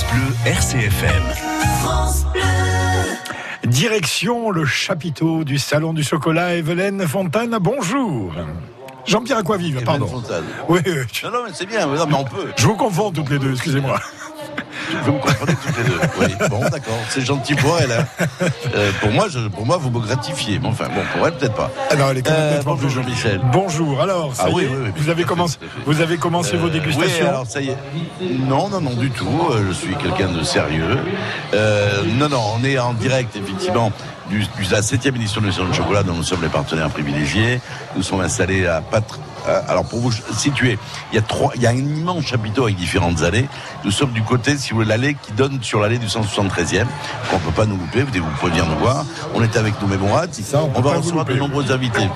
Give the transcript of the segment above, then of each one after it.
France Bleu RCFM. France Bleu. Direction le chapiteau du Salon du Chocolat, Evelyne Fontane, bonjour. Jean-Pierre Aquavive, pardon. Oui, oui. Non, non, mais c'est bien, mais on peut. Je vous confonds toutes les deux, excusez-moi. Vous me comprenez toutes les deux. Oui, bon, d'accord. C'est gentil pour elle. Hein. Euh, pour, moi, je, pour moi, vous me gratifiez. Mais enfin, bon, pour elle, peut-être pas. Alors, ah elle est quand même euh, bonjour, Jean-Michel. Bonjour. Alors, ça ah, y oui, est, oui, vous, avez commencé, vous avez commencé vos euh, dégustations Oui, alors, ça y est. Non, non, non, du tout. Euh, je suis quelqu'un de sérieux. Non, non, on est en direct, effectivement, du, de la 7 édition du Salon de Chocolat, dont nous sommes les partenaires privilégiés. Nous sommes installés à Patre euh, alors pour vous situer, il y a trois, il y a un immense chapiteau avec différentes allées. Nous sommes du côté, si vous voulez, l'allée qui donne sur l'allée du 173e, qu'on peut pas nous louper. Vous pouvez venir nous voir. On est avec nous, mais bon, on, on va recevoir de nombreux invités.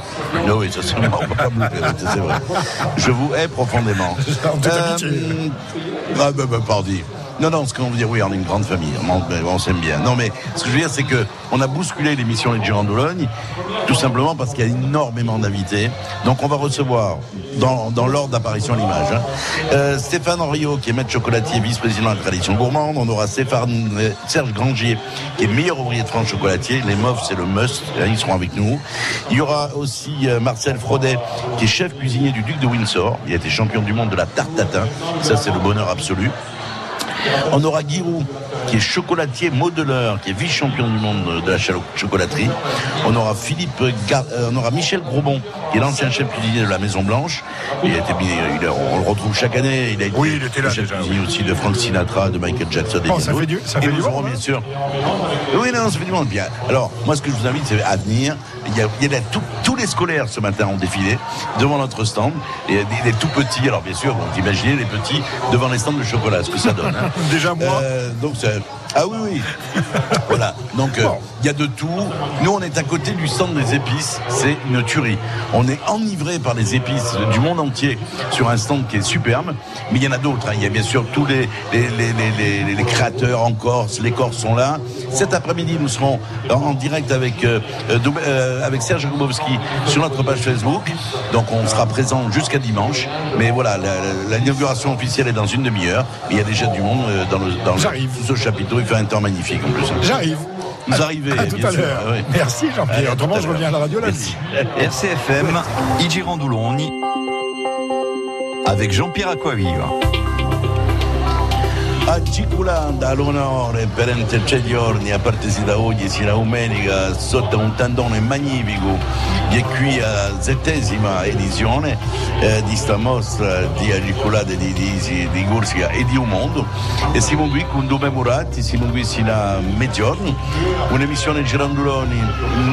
Non, oui, ça c'est on peut pas me louper, c'est vrai. Je vous hais profondément. Euh, ah, ben, ben, pardon. Non, non, ce qu'on veut dire, oui, on est une grande famille, on, s'aime bien. Non, mais ce que je veux dire, c'est que on a bousculé l'émission Les Girons d'Ologne, tout simplement parce qu'il y a énormément d'invités. Donc, on va recevoir, dans, l'ordre d'apparition à l'image, hein, euh, Stéphane Henriot, qui est maître chocolatier, vice-président de la tradition gourmande. On aura euh, Serge Grangier, qui est meilleur ouvrier de France chocolatier. Les MOF, c'est le must. Hein, ils seront avec nous. Il y aura aussi euh, Marcel Frodet, qui est chef cuisinier du Duc de Windsor. Il a été champion du monde de la tarte tatin. Ça, c'est le bonheur absolu. On aura Giroud, qui est chocolatier modeleur, qui est vice-champion du monde de la chocolaterie. On aura Philippe, euh, on aura Michel Grobon, qui est l'ancien chef cuisinier de la Maison Blanche. Il a été, on le retrouve chaque année. Il a été, oui, il était là chef cuisinier aussi de Frank Sinatra, de Michael Jackson. Bon, ça fait du, ça fait du bien hein. sûr. Oui, non, ça fait du monde. Bien. Alors, moi, ce que je vous invite, c'est à venir. Il y a, il y a tous les scolaires ce matin ont défilé devant notre stand. Et les, tout petits, alors bien sûr, vous imaginez les petits devant les stands de chocolat, ce que ça donne. Hein. Déjà moi. Euh, donc ah oui, oui. voilà. Donc, euh, il y a de tout. Nous, on est à côté du centre des épices. C'est une tuerie. On est enivré par les épices du monde entier sur un stand qui est superbe. Mais il y en a d'autres. Hein. Il y a bien sûr tous les, les, créateurs en Corse. Les Corses sont là. Cet après-midi, nous serons en, direct avec, euh, euh, avec Serge Grubowski sur notre page Facebook. Donc, on sera présent jusqu'à dimanche. Mais voilà, l'inauguration officielle est dans une demi-heure. Il y a déjà du monde dans, le, dans ce chapiteau il fait un temps magnifique en plus. J'arrive. Vous arrivez. À tout à l'heure. Merci Jean-Pierre. Autrement, je reviens à la radio lundi. RCFM, Igi Randuloni, avec Jean-Pierre Aquaviva. Agiculanda all'onore per tre giorni a partire da oggi sino a domenica sotto un tendone magnifico di qui a settesima edizione eh, di questa mostra di agiculate di, di, di Corsica e di un mondo. E siamo qui con due memorati, siamo qui sino a mezzogiorno un'emissione girandoloni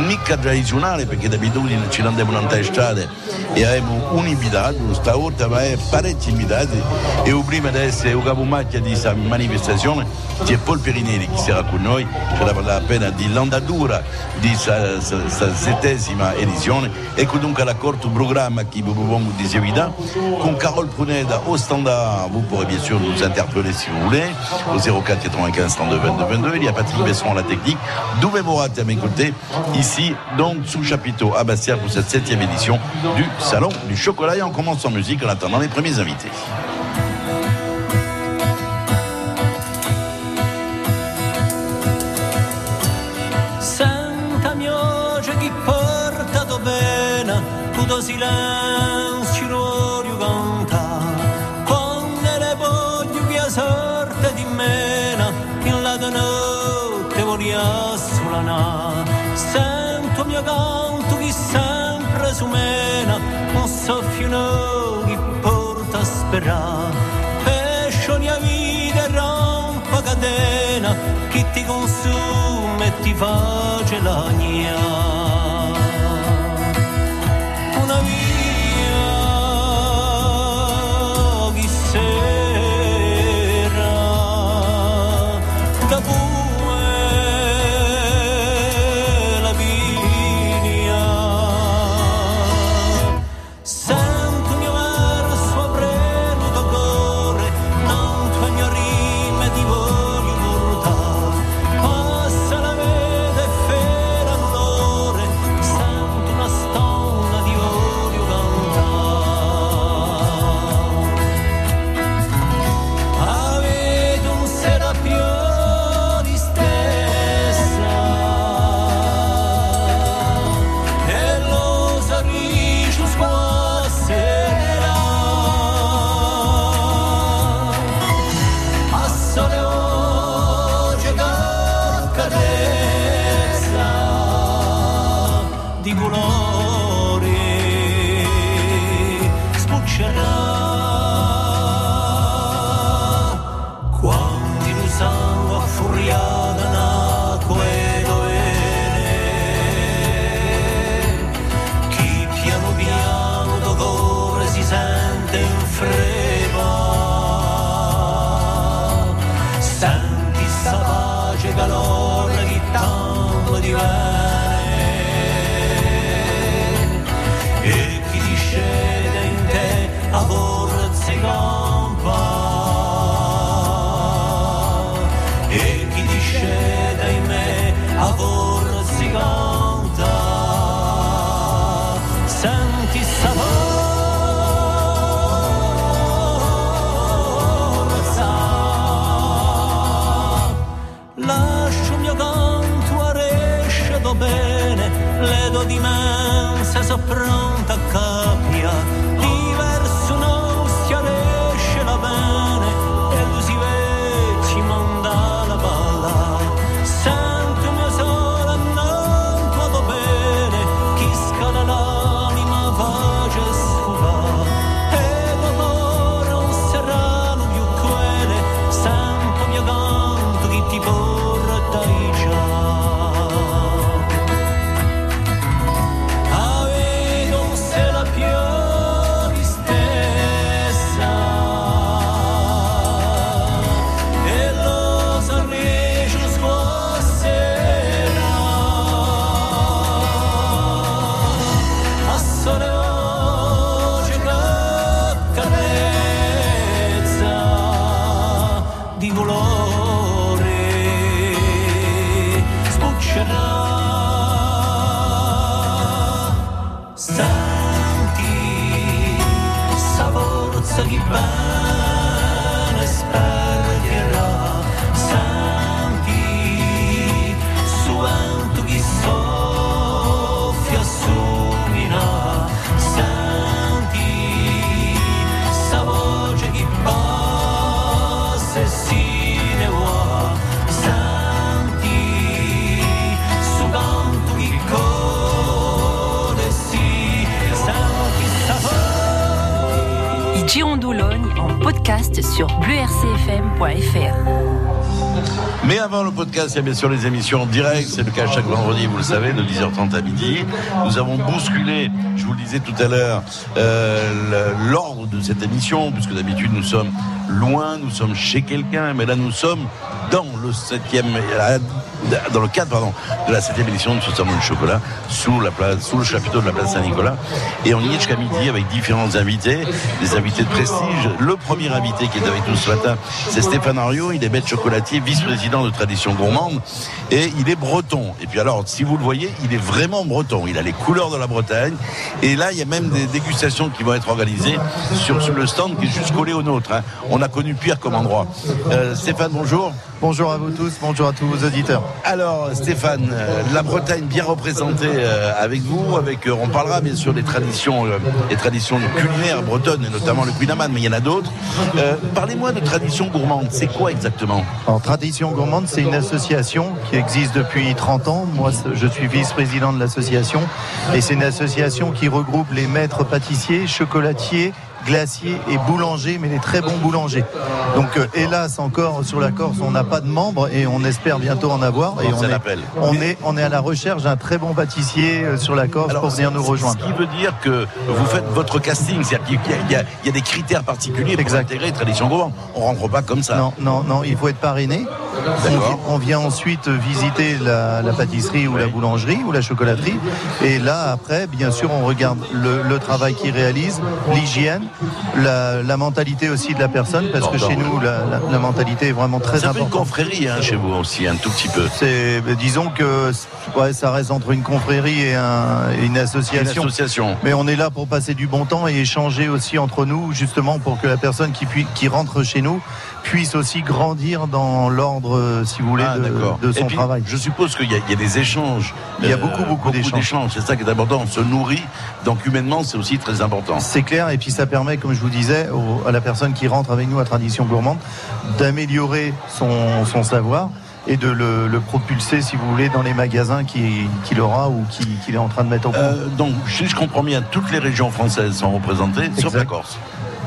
mica tradizionale perché d'abitudine ci andiamo in strade e abbiamo un invitato stavolta ma è parecchi invitati e prima di essere un capomacchia di questa manifestazione c'è Paul Perinelli che sarà con noi ce la pena di l'andatura di questa settesima edizione ecco dunque l'accordo programma che propongo di seguire con Carole Pruneda au standard vous pourrez bien sûr nous interpeller si vous voulez. Au 04 95 32 22 22 il y a Patrick Besson à la technique. Douvé Morat à mes côtés ici donc sous chapiteau à Bastia pour cette septième édition du Salon du Chocolat. Et on commence en musique en attendant les premiers invités silenzio canta quando le voglio che sorte di mena in la notte voglio solana. Sento mio canto che sempre su mena un soffio che porta a sperare. Pesce mia vita rompa catena che ti consuma e ti face la pro sur bleurcfm.fr. Mais avant le podcast, il y a bien sûr les émissions en direct. C'est le cas chaque vendredi, vous le savez, de 10h30 à midi. Nous avons bousculé, je vous le disais tout à l'heure, euh, l'ordre de cette émission, puisque d'habitude nous sommes loin, nous sommes chez quelqu'un, mais là nous sommes dans le septième, euh, dans le cadre pardon, de la septième édition de ce salon du chocolat, sous la place, sous le chapiteau de la place Saint-Nicolas. Et on y est jusqu'à midi avec différents invités, des invités de prestige. Le premier invité qui est avec nous ce matin, c'est Stéphane Ario. Il est maître chocolatier, vice-président de Tradition Gourmande. Et il est breton. Et puis alors, si vous le voyez, il est vraiment breton. Il a les couleurs de la Bretagne. Et là, il y a même des dégustations qui vont être organisées sur, sur le stand qui est juste collé au nôtre. hein. On a connu pire comme endroit. Euh, Stéphane, bonjour. Bonjour à vous tous, bonjour à tous vos auditeurs. Alors Stéphane, euh, la Bretagne bien représentée euh, avec vous, avec euh, on parlera bien sûr des traditions, des traditions culinaires bretonnes et notamment le Quinaman, mais il y en a d'autres. Euh, Parlez-moi de tradition gourmande, c'est quoi exactement? Alors, Tradition Gourmande, c'est une association qui existe depuis 30 ans. Moi, je suis vice-président de l'association. Et c'est une association qui regroupe les maîtres pâtissiers, chocolatiers, glaciers et boulangers, mais les très bons boulangers. Donc, euh, hélas, encore sur la Corse, on n'a pas de membres et on espère bientôt en avoir. Et On est, on, est, on est à la recherche d'un très bon pâtissier euh, sur la Corse pour venir nous rejoindre. Ce qui veut dire que vous faites votre casting, c'est-à-dire qu'il y, a- y y des critères particuliers pour Exact. intégrer tradition gourmande. On rentre pas comme ça. Non, non, non, il faut être parrainé. On, on vient ensuite visiter la, la pâtisserie ou la boulangerie ou la chocolaterie. Et là, après, bien sûr, on regarde le, le travail qu'ils réalisent, l'hygiène, la, la mentalité aussi de la personne, parce que chez nous, la, la- la mentalité est vraiment très C'est un peu une importante. confrérie hein, chez vous aussi, un tout petit peu. C'est, disons que ouais, ça reste entre une confrérie et, un- et une Une association. Mais on est là pour passer du bon temps et échanger aussi entre nous, justement pour que la personne qui rentre chez nous puisse aussi grandir dans l'ordre, euh, si vous voulez, Ah, de, son puis, travail. Je suppose qu'il y, a- il y a des échanges. Il y a beaucoup, beaucoup d'échanges. C'est ça qui est important. On se nourrit. Donc humainement, c'est aussi très important. C'est clair, et puis ça permet, comme je vous disais, au- à la personne qui rentre avec nous à Tradition Gourmande, d'améliorer son, son savoir et de le, le propulser, si vous voulez, dans les magasins qu'il qu'il aura ou qu'il qu'il est en train de mettre au point. Euh, donc, si je comprends bien, toutes les régions françaises sont représentées, sauf Exact. la Corse.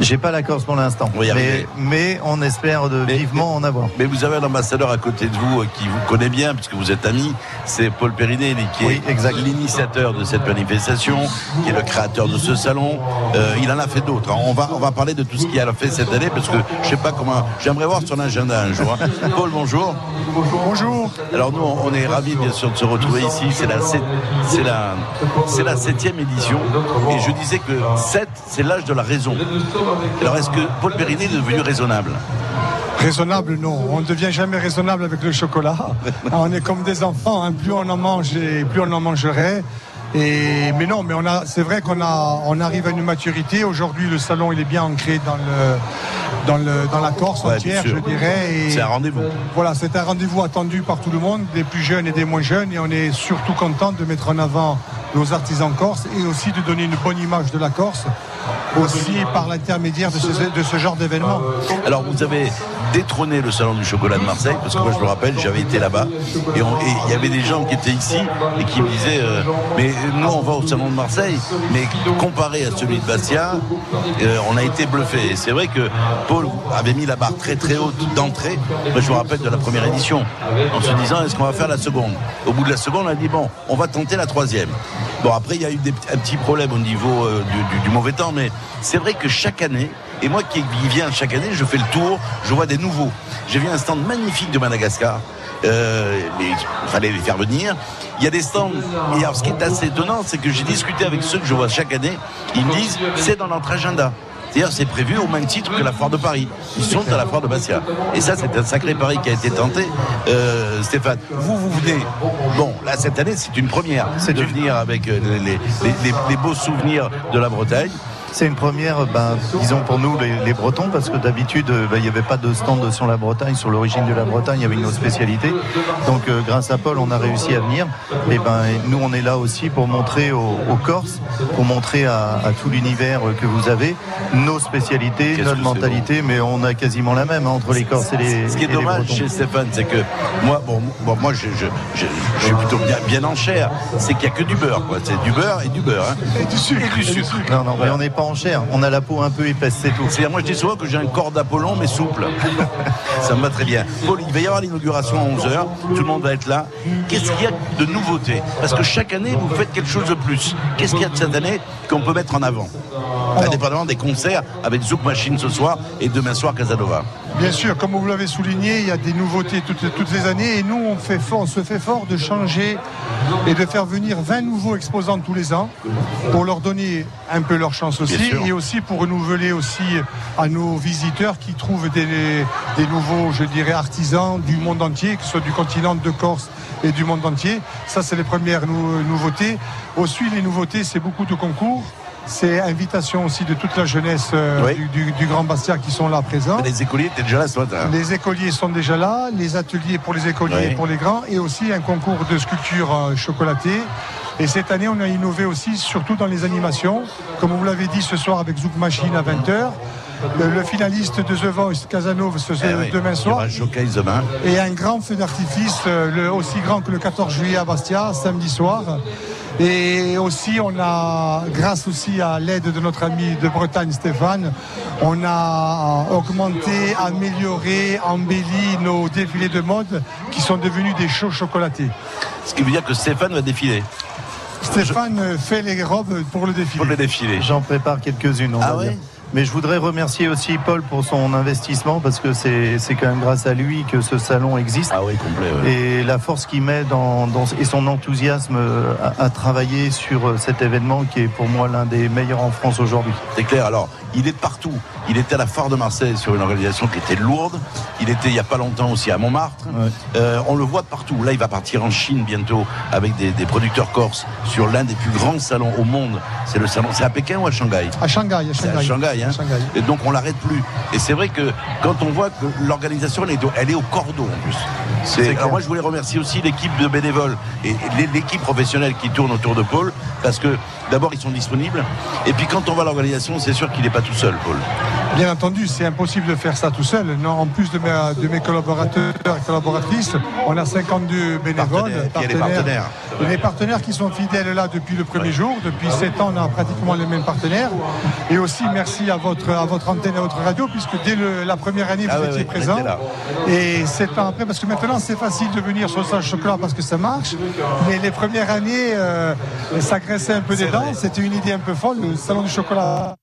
J'ai pas la Corse pour l'instant, On va y mais, arriver. mais on espère de Mais- vivement en avoir. Mais vous avez un ambassadeur à côté de vous euh, qui vous connaît bien, puisque vous êtes amis, c'est Paul Perinet, qui Oui, est exact. l'initiateur de cette manifestation, qui est le créateur de ce salon. Euh, il en a fait d'autres. hein. On va, on va parler de tout ce qu'il a fait cette année, parce que je sais pas comment. J'aimerais voir son agenda un jour. hein. Paul, bonjour. Bonjour. Alors nous, on est ravis bien sûr de se retrouver ici. C'est la, c'est la, c'est la septième édition. Et je disais que 7, c'est l'âge de la raison. Alors est-ce que Paul Perinet est devenu raisonnable? Raisonnable, non. On ne devient jamais raisonnable avec le chocolat. on est comme des enfants. hein. Plus on en mange, et plus on en mangerait. Et, mais non, mais on a, c'est vrai qu'on a, on arrive à une maturité. Aujourd'hui, le salon, il est bien ancré dans le, dans le, dans la Corse Ouais, entière, je dirais. Et C'est un rendez-vous. Voilà, c'est un rendez-vous attendu par tout le monde, des plus jeunes et des moins jeunes. Et on est surtout content de mettre en avant nos artisans corses et aussi de donner une bonne image de la Corse, aussi par l'intermédiaire de ce, genre d'événement. Alors vous avez détrôné le salon du chocolat de Marseille, parce que moi je me rappelle, j'avais été là-bas, et il y avait des gens qui étaient ici et qui me disaient, euh, mais nous on va au salon de Marseille, mais comparé à celui de Bastia, euh, on a été bluffé. Et c'est vrai que Paul avait mis la barre très très haute d'entrée. Moi je me rappelle de la première édition, en se disant, est-ce qu'on va faire la seconde? Au bout de la seconde, on a dit, bon, on va tenter la troisième. Bon après il y a eu un petit problème au niveau euh, du mauvais temps, mais c'est vrai que chaque année, et moi qui viens chaque année, je fais le tour, je vois des nouveaux. J'ai vu un stand magnifique de Madagascar. Euh, mais il fallait les faire venir. Il y a des stands. Et alors, ce qui est assez étonnant, c'est que j'ai discuté avec ceux que je vois chaque année. Ils me disent, c'est dans notre agenda. C'est-à-dire, c'est prévu au même titre que la foire de Paris. Ils sont à la foire de Bastia. Et ça, c'est un sacré pari qui a été tenté. Euh, Stéphane, vous, vous venez. Bon, là, cette année, c'est une première. C'est de venir avec euh, les, les- les- les beaux souvenirs de la Bretagne. C'est une première, ben, disons pour nous les, les Bretons, parce que d'habitude euh, ben, il n'y avait pas de stand sur la Bretagne, sur l'origine de la Bretagne, il y avait une autre spécialité. Donc euh, grâce à Paul, on a réussi à venir. Et ben nous on est là aussi pour montrer aux, aux Corses, pour montrer à, à tout l'univers que vous avez nos spécialités, notre mentalité, mais on a quasiment la même hein, entre les Corses et les. Ce qui est dommage Bretons. chez Stéphane, c'est que moi, bon, bon, moi, je, je, je- je suis plutôt bien, bien en chair. C'est qu'il n'y a que du beurre, quoi. C'est du beurre et du beurre. hein. Et du sucre. Et du sucre. Non, non, mais on n'est pas On a la peau un peu épaisse, c'est tout. C'est-à-dire, moi, je dis souvent que j'ai un corps d'Apollon, mais souple. Ça me va très bien. Paul, il va y avoir l'inauguration à 11h. Tout le monde va être là. Qu'est-ce qu'il y a de nouveauté? Parce que chaque année, vous faites quelque chose de plus. Qu'est-ce qu'il y a de cette année qu'on peut mettre en avant? Indépendamment des concerts avec Zouk Machine ce soir et demain soir Casanova. Bien sûr, comme vous l'avez souligné, il y a des nouveautés toutes, toutes les années et nous, on, fait fort, on se fait fort de changer et de faire venir 20 nouveaux exposants tous les ans pour leur donner un peu leur chance aussi Et aussi pour renouveler aussi à nos visiteurs qui trouvent des, des nouveaux, je dirais, artisans du monde entier, que ce soit du continent de Corse et du monde entier. Ça, c'est les premières nou- nouveautés. Aussi, les nouveautés, c'est beaucoup de concours. C'est invitation aussi de toute la jeunesse euh, Oui. du, du- du Grand Bastia qui sont là présents. Les écoliers étaient déjà là ce matin. Les écoliers sont déjà là, les ateliers pour les écoliers et pour les grands, et aussi un concours de sculpture euh, chocolatée. Et cette année, on a innové aussi, surtout dans les animations. Comme vous l'avez dit ce soir avec Zouk Machine à 20h. Le, le finaliste de The Voice, Casanova, ce, Eh oui, demain soir. demain. Et un grand feu d'artifice, euh, aussi grand que le 14 juillet à Bastia, samedi soir. Et aussi, on a, grâce aussi à l'aide de notre ami de Bretagne, Stéphane, on a augmenté, amélioré, embelli nos défilés de mode qui sont devenus des shows chocolatés. Ce qui veut dire que Stéphane va défiler Stéphane fait les robes pour le défilé. pour le défilé. J'en prépare quelques-unes, on Ah va ouais? dire. Mais je voudrais remercier aussi Paul pour son investissement parce que c'est c'est quand même grâce à lui que ce salon existe. Ah oui, complet. ouais. Et la force qu'il met dans, dans- et son enthousiasme à, à travailler sur euh, cet événement qui est pour moi l'un des meilleurs en France aujourd'hui. C'est clair. Alors, il est de partout. Il était à la Foire de Marseille sur une organisation qui était lourde. Il était il n'y a pas longtemps aussi à Montmartre. Ouais. Euh, on le voit de partout. Là, il va partir en Chine bientôt avec des, des producteurs corses sur l'un des plus grands salons au monde. C'est le salon. C'est à Pékin ou à Shanghai? À Shanghai, à Shanghai. Hein. Shanghai. Et donc on l'arrête plus. Et c'est vrai que quand on voit que l'organisation elle est au, elle est au cordeau en plus. C'est- alors moi je voulais remercier aussi l'équipe de bénévoles et l'é- l'équipe professionnelle qui tourne autour de Paul parce que d'abord ils sont disponibles et puis quand on voit l'organisation c'est sûr qu'il n'est pas tout seul Paul. Bien entendu, c'est impossible de faire ça tout seul. Non, en plus de mes, de mes collaborateurs et collaboratrices, on a 52 bénévoles, partenaires, partenaires. Des partenaires qui sont fidèles là depuis le premier jour. Depuis 7 ans, on a pratiquement les mêmes partenaires. Et aussi, merci à votre, à votre antenne et à votre radio, puisque dès la première année, vous ah étiez présent. Et 7 ans après, parce que maintenant, c'est facile de venir sur le salon chocolat parce que ça marche. Mais les premières années, euh, ça graissait un peu des dents. C'était une idée un peu folle. Le salon du chocolat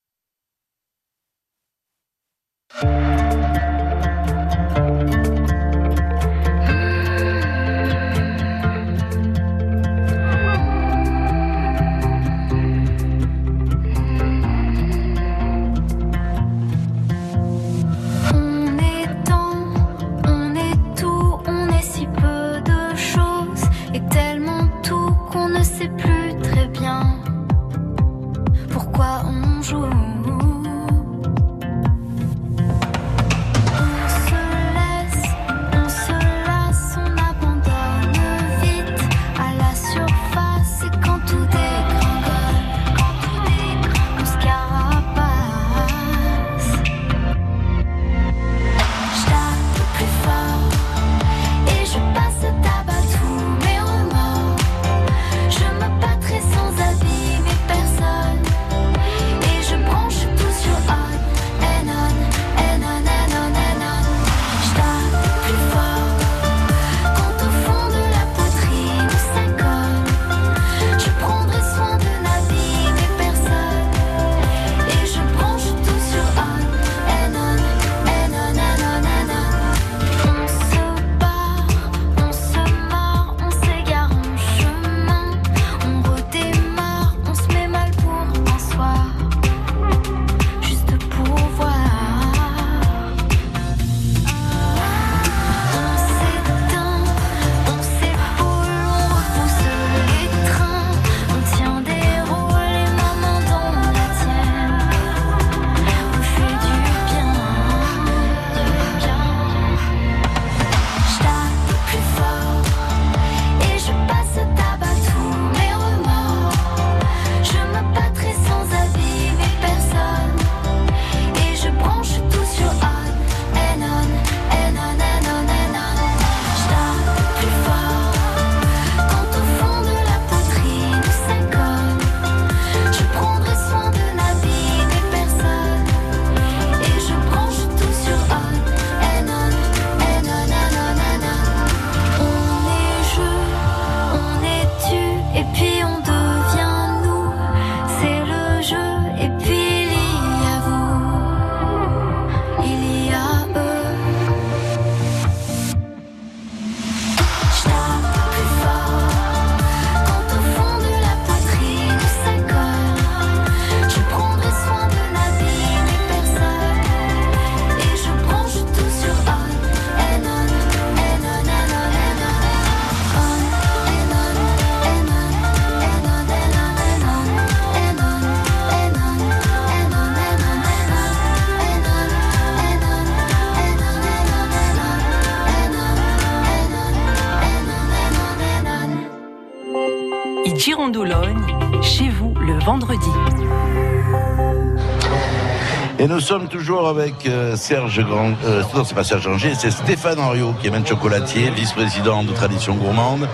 Et nous sommes toujours avec euh, Serge Grand. Euh, non, c'est pas Serge Granger, c'est Stéphane Henriot, qui est même chocolatier, vice-président de Tradition Gourmande.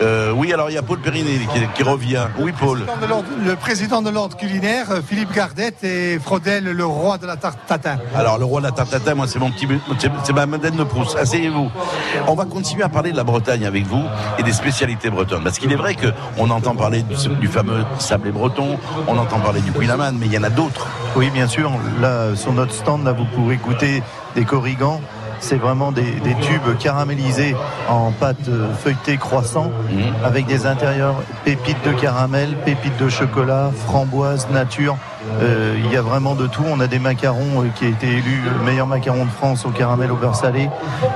Euh, oui, alors il y a Paul Périnet qui, revient. Oui, Paul. Le président de l'ordre culinaire, Philippe Gardette et Frodel, le roi de la tarte tatin. Alors, le roi de la tarte tatin, moi, c'est mon petit, c'est ma Madeleine de Proust. Asseyez-vous. On va continuer à parler de la Bretagne avec vous et des spécialités bretonnes. Parce qu'il est vrai qu'on entend parler du, fameux sablé breton, on entend parler du Quinaman, mais il y en a d'autres. Oui, bien sûr. Là, sur notre stand, là, vous pourrez goûter des corrigans c'est vraiment des, tubes caramélisés en pâte feuilletée croissant mhm. avec des intérieurs pépites de caramel, pépites de chocolat, framboise, nature. Euh, il y a vraiment de tout. On a des macarons euh, qui a été élu meilleur macaron de France au caramel au beurre salé.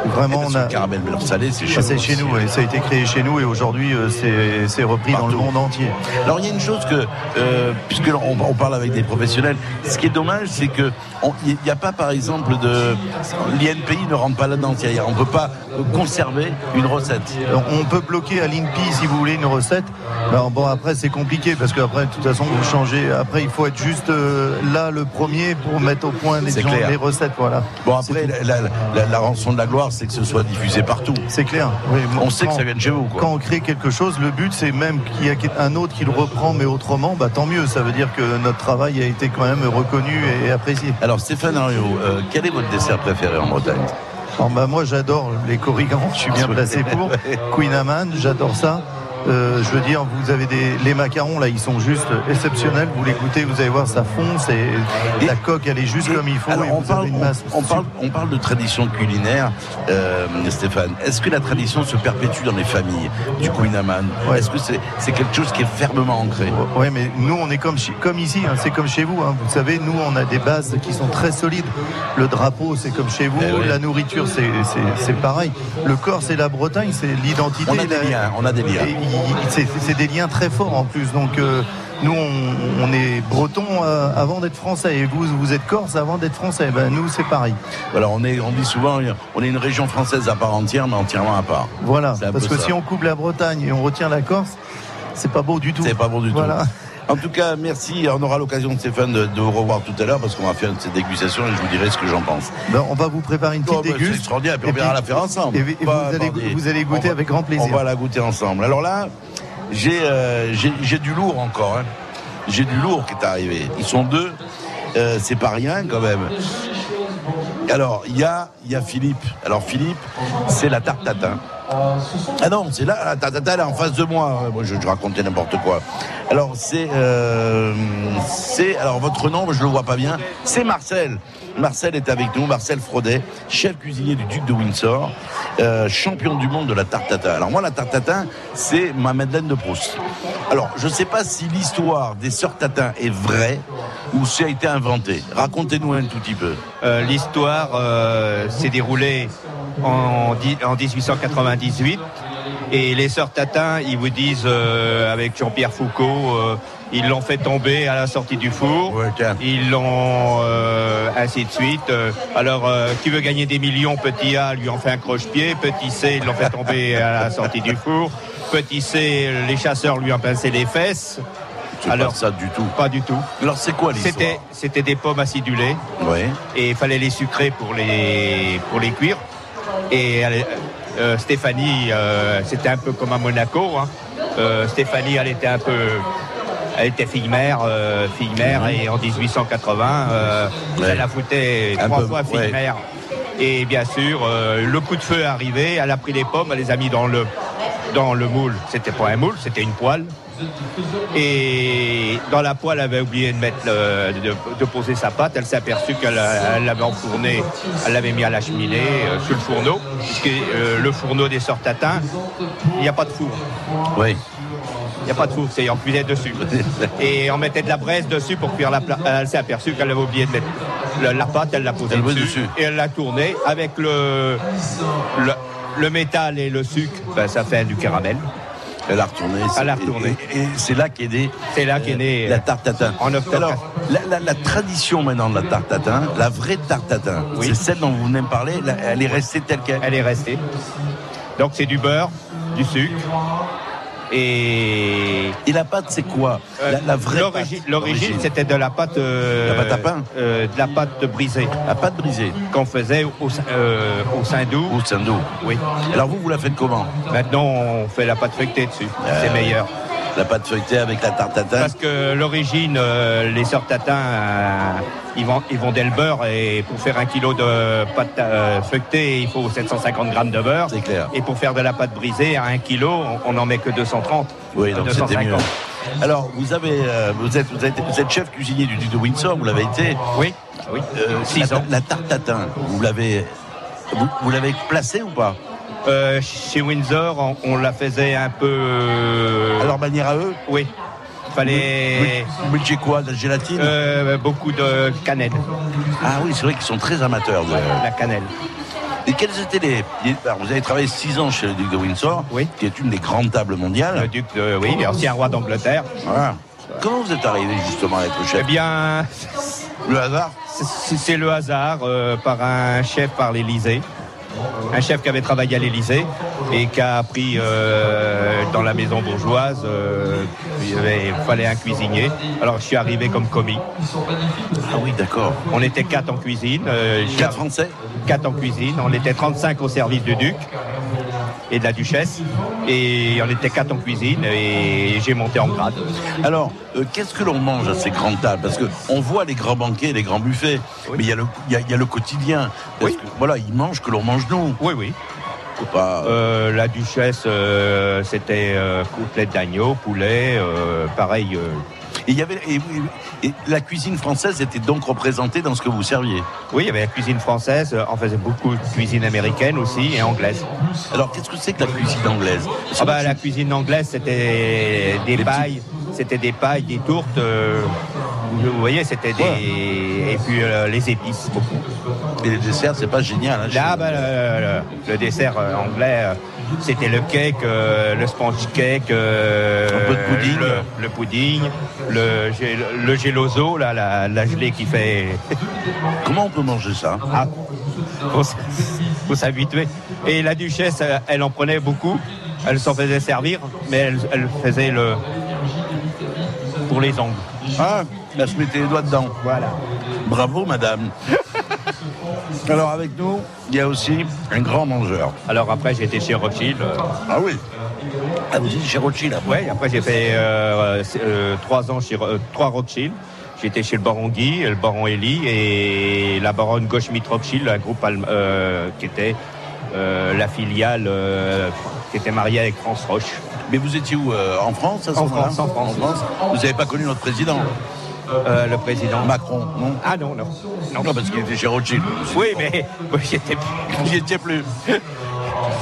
Vraiment, on a. Le caramel beurre salé, c'est chez, ah, chez nous. ça a été créé chez nous et aujourd'hui, euh, c'est repris dans le monde entier. Alors, il y a une chose que, puisque on, parle avec des professionnels, ce qui est dommage, c'est que il n'y a pas, par exemple, de l'INPI ne rentre pas là-dedans. On ne peut pas conserver une recette. on peut bloquer à l'INPI si vous voulez une recette. bon, après, c'est compliqué parce qu'après, de toute façon, vous changez. Après, il faut être juste juste euh, là le premier pour mettre au point les, gens- les recettes. Voilà. Bon, après, la, la- la- la rançon de la gloire, c'est que ce soit diffusé partout. C'est clair. Oui, bon, On sait que ça vient de chez vous, quoi. Quand on crée quelque chose, le but c'est même qu'il y a un autre qui le reprend mais autrement, bah tant mieux. Ça veut dire que notre travail a été quand même reconnu et apprécié. Alors, Stéphane Henriot, euh, quel est votre dessert préféré en Bretagne? Alors, bah, moi j'adore les corrigans, je suis bien placé pour. Queen Amman, j'adore ça. Euh, je veux dire, vous avez des les macarons là, ils sont juste exceptionnels. Vous les goûtez, vous allez voir, ça fond. C'est la coque, elle est juste comme il faut. Alors, et on, vous parle, avez une masse. on, on parle, on parle de tradition culinaire, euh, Stéphane. Est-ce que la tradition se perpétue dans les familles du Queen Ouais. Est-ce que c'est quelque chose qui est fermement ancré? Ouais, mais nous, on est comme, chez- comme ici, hein, c'est comme chez vous. hein. Vous savez, nous, on a des bases qui sont très solides. Le drapeau, c'est comme chez vous. Eh oui. La nourriture, c'est pareil. Le corps, c'est la Bretagne, c'est l'identité. On a des liens, on a des liens. C'est des liens très forts en plus. Donc, euh, nous, on, on est breton euh, avant d'être français. Et vous, vous êtes corse avant d'être français. Ben, nous, c'est pareil. Alors, on, est, on dit souvent, on est une région française à part entière, mais entièrement à part. Voilà. Parce que ça. si on coupe la Bretagne et on retient la Corse, c'est pas beau du tout. C'est pas bon du Voilà. tout. En tout cas, merci. On aura l'occasion, Stéphane, de, de vous revoir tout à l'heure parce qu'on va faire cette dégustation et je vous dirai ce que j'en pense. Ben, on va vous préparer une petite Oh, c'est extraordinaire, et puis on verra la faire ensemble. Et, vous, allez, attendez. vous allez goûter va- avec grand plaisir. On va la goûter ensemble. Alors là, j'ai euh, du lourd encore. hein. J'ai du lourd qui est arrivé. Ils sont deux. Euh, c'est pas rien quand même. Alors, il y a, il y a Philippe. Alors, Philippe, c'est la tarte tatin. Ah non, c'est là, tarte tatin, elle est en face de moi. Moi, je, racontais n'importe quoi. Alors, c'est. euh, c'est. Alors, votre nom, je le vois pas bien. C'est Marcel. Marcel est avec nous, Marcel Fraudet, chef cuisinier du Duc de Windsor, euh, champion du monde de la tarte tatin. Alors, moi, la tarte tatin, c'est ma Madeleine de Proust. Alors, je ne sais pas si l'histoire des sœurs Tatin est vraie ou si a été inventé. Racontez-nous un tout petit peu. Euh, L'histoire euh, s'est déroulée en, dix- en 1898 et les sœurs Tatin, ils vous disent euh, avec Jean-Pierre Foucault, euh, ils l'ont fait tomber à la sortie du four. Ouais. Ils l'ont euh, ainsi de suite. Alors, qui veut gagner des millions? Petit A lui en fait un croche-pied. Petit C, ils l'ont fait tomber à la sortie du four. Petit C, les chasseurs lui ont pincé les fesses. Alors, pas ça du tout. pas du tout. Alors, c'est quoi l'histoire? C'était, c'était des pommes acidulées et il fallait les sucrer pour les, pour les cuire. Et euh, Stéphanie, euh, c'était un peu comme à Monaco. hein. Euh, Stéphanie, elle était un peu. Elle était fille mère, fille mère, et en 1880, euh, Ouais. elle foutait Un trois peu, fois fille ouais. mère. Et bien sûr, le coup de feu est arrivé, elle a pris les pommes, elle les a mis dans le, dans le moule. C'était pas un moule, c'était une poêle. Et dans la poêle, elle avait oublié de, mettre le- de, de poser sa pâte. Elle s'est aperçue qu'elle l'avait enfourné, elle l'avait mis à la cheminée, euh, sur le fourneau. Puisque euh, le fourneau des sœurs Tatin, il n'y a pas de four. Oui. Il n'y a pas de four, c'est on cuisait dessus. Et on mettait de la braise dessus pour cuire la pla- Elle s'est aperçue qu'elle avait oublié de mettre la pâte, elle l'a posée Elle dessus. Et elle l'a tournée avec le, le, le métal et le sucre, ben, ça fait du caramel. Elle a retourné. Elle a retourné. Et, et c'est là qu'est née. C'est là qu'est née, la euh, tarte tatin. en octobre. Alors, la, la- la tradition maintenant de la tarte tatin, la vraie tarte tatin, Oui. c'est celle dont vous venez me parler, elle est restée telle qu'elle. Elle est restée. Donc c'est du beurre, du sucre et Et la pâte, c'est quoi euh, la, la vraie l'origine, c'était de la pâte euh, La pâte à pain euh, de la pâte brisée La pâte brisée qu'on faisait au, euh, au Saint-Doux. au Saint-Doux. Oui. Alors vous, vous la faites comment Maintenant, on fait la pâte feuilletée dessus. C'est Euh, meilleur. La pâte feuilletée avec la tarte tatin. Parce que l'origine, euh, les sœurs Tatin, euh, ils, vendent, ils vendaient le beurre et pour faire un kilo de pâte euh, feuilletée, il faut 750 grammes de beurre. C'est clair. Et pour faire de la pâte brisée, à un kilo, on n'en met que 230. Oui, donc c'était 250. mieux. Alors, vous avez, vous êtes, vous êtes, vous êtes chef cuisinier du duc de Windsor, vous l'avez été. Oui, oui. Six la, ans. la tarte tatin, vous l'avez, vous, vous l'avez placée ou pas? Euh, chez Windsor, on, on la faisait un peu. euh, À leur manière à eux oui. Il fallait Vous mettiez quoi De la gélatine euh, beaucoup de cannelle. Ah oui, c'est vrai qu'ils sont très amateurs. De... La cannelle. Et quels étaient les... alors, vous avez travaillé six ans chez le duc de Windsor, Oui. qui est une des grandes tables mondiales. Le duc de. Oui, ancien roi d'Angleterre. Voilà. Comment vous êtes arrivé justement à être Eh chef bien, Le hasard c'est le hasard euh, par un chef par l'Élysée. Un chef qui avait travaillé à l'Élysée et qui a appris euh, dans la maison bourgeoise. euh, il, y avait- il fallait un cuisinier. Alors je suis arrivé comme commis. Ah oui, d'accord. On était quatre en cuisine. euh, Quatre Français? quatre en cuisine. On était 35 au service du duc et de la duchesse. Et on était quatre en cuisine et j'ai monté en grade. Alors, euh, qu'est-ce que l'on mange à ces grandes tables? Parce qu'on voit les grands banquets, les grands buffets, mais il y, a le- il y a- il y a le quotidien. Oui. que, voilà, ils mangent que l'on mange nous. Oui, oui. Pas- Euh, la duchesse, euh, c'était euh, côtelette d'agneau, poulet, euh, pareil. Et, il y avait, et, et la cuisine française était donc représentée dans ce que vous serviez. Oui, il y avait la cuisine française. euh, On faisait beaucoup de cuisine américaine aussi et anglaise. Alors, qu'est-ce que c'est que la cuisine anglaise? Ah bah, la cuisine anglaise, c'était des pailles, c'était des pailles, des tourtes. euh, vous voyez, c'était des et puis euh, les épices beaucoup. Et les desserts, c'est pas génial. hein, Là, nous. bah, le, le- le dessert anglais, c'était le cake, euh, le sponge cake, euh, Un peu de pudding. le, le pudding, le, gel- le geloso, là, la, la gelée qui fait. Comment on peut manger ça Ah, faut s'habituer. Et la duchesse, euh, elle en prenait beaucoup. Elle s'en faisait servir, mais elle, elle faisait le pour les ongles. Ah, elle se mettait les doigts dedans. Voilà. Bravo, madame. Alors, avec nous, il y a aussi un grand mangeur. Alors après, j'ai été chez Rothschild. euh, Ah oui Ah, vous êtes chez Rothschild après Ouais, après j'ai fait euh, euh, trois ans chez trois Rothschild. J'étais chez le baron Guy, le baron Elie et la baronne Goschmidt Rothschild, un groupe qui était la filiale qui était mariée avec France Roche. Mais vous étiez où En France à ce En moment-là France, en France. Vous n'avez pas connu notre président Euh, le président. Macron, non Ah non, non. Non, pas parce qu'il était chez Rothschild. Oui, mais j'étais plus.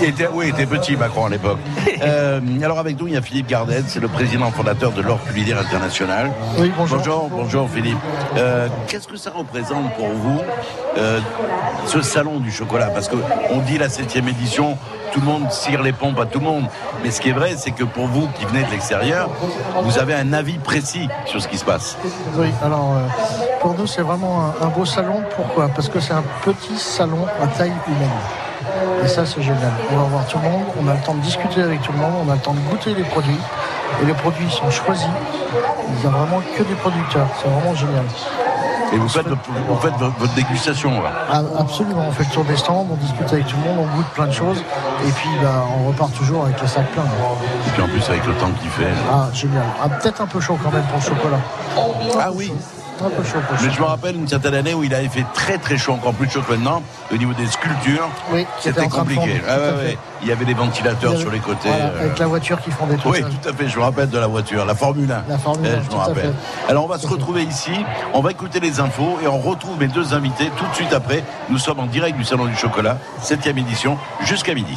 Il était, oui, il était petit, Macron, à l'époque. Euh, alors, avec nous, il y a Philippe Gardet, c'est le président fondateur de l'Ordre culinaire international. Oui, bonjour. Bonjour, bonjour, Philippe. Euh, Qu'est-ce que ça représente pour vous, euh, ce salon du chocolat? Parce qu'on dit la septième édition, tout le monde cire les pompes à tout le monde. Mais ce qui est vrai, c'est que pour vous qui venez de l'extérieur, vous avez un avis précis sur ce qui se passe. Oui, alors euh, pour nous c'est vraiment un, un beau salon. Pourquoi? Parce que c'est un petit salon à taille humaine. Et ça c'est génial. On va voir tout le monde, on a le temps de discuter avec tout le monde, on a le temps de goûter les produits. Et les produits sont choisis. Il n'y a vraiment que des producteurs. C'est vraiment génial. Et vous faites, votre- vous faites votre, votre dégustation. là. Ah, Absolument, on fait le tour des stands, on discute avec tout le monde, on goûte plein de choses. Et puis bah, on repart toujours avec les sacs pleins. Et puis en plus, avec le temps qu'il fait. Ah génial. Ah, Peut-être un peu chaud quand même pour le chocolat. Ah oui, Chaud Mais je me rappelle une certaine année où il avait fait très très chaud, encore plus chaud que maintenant, au niveau des sculptures. Oui, c'était compliqué. Ah ouais, ouais. Il y avait des ventilateurs avait- sur les côtés. voilà, euh, Avec la voiture qui font des trucs. Oui, tout à fait, je me rappelle de la voiture, la Formule 1. La Formule 1, Eh, je me rappelle. Alors on va se retrouver ici, on va écouter les infos et on retrouve mes deux invités tout de suite après. Nous sommes en direct du Salon du Chocolat, 7 édition, jusqu'à midi.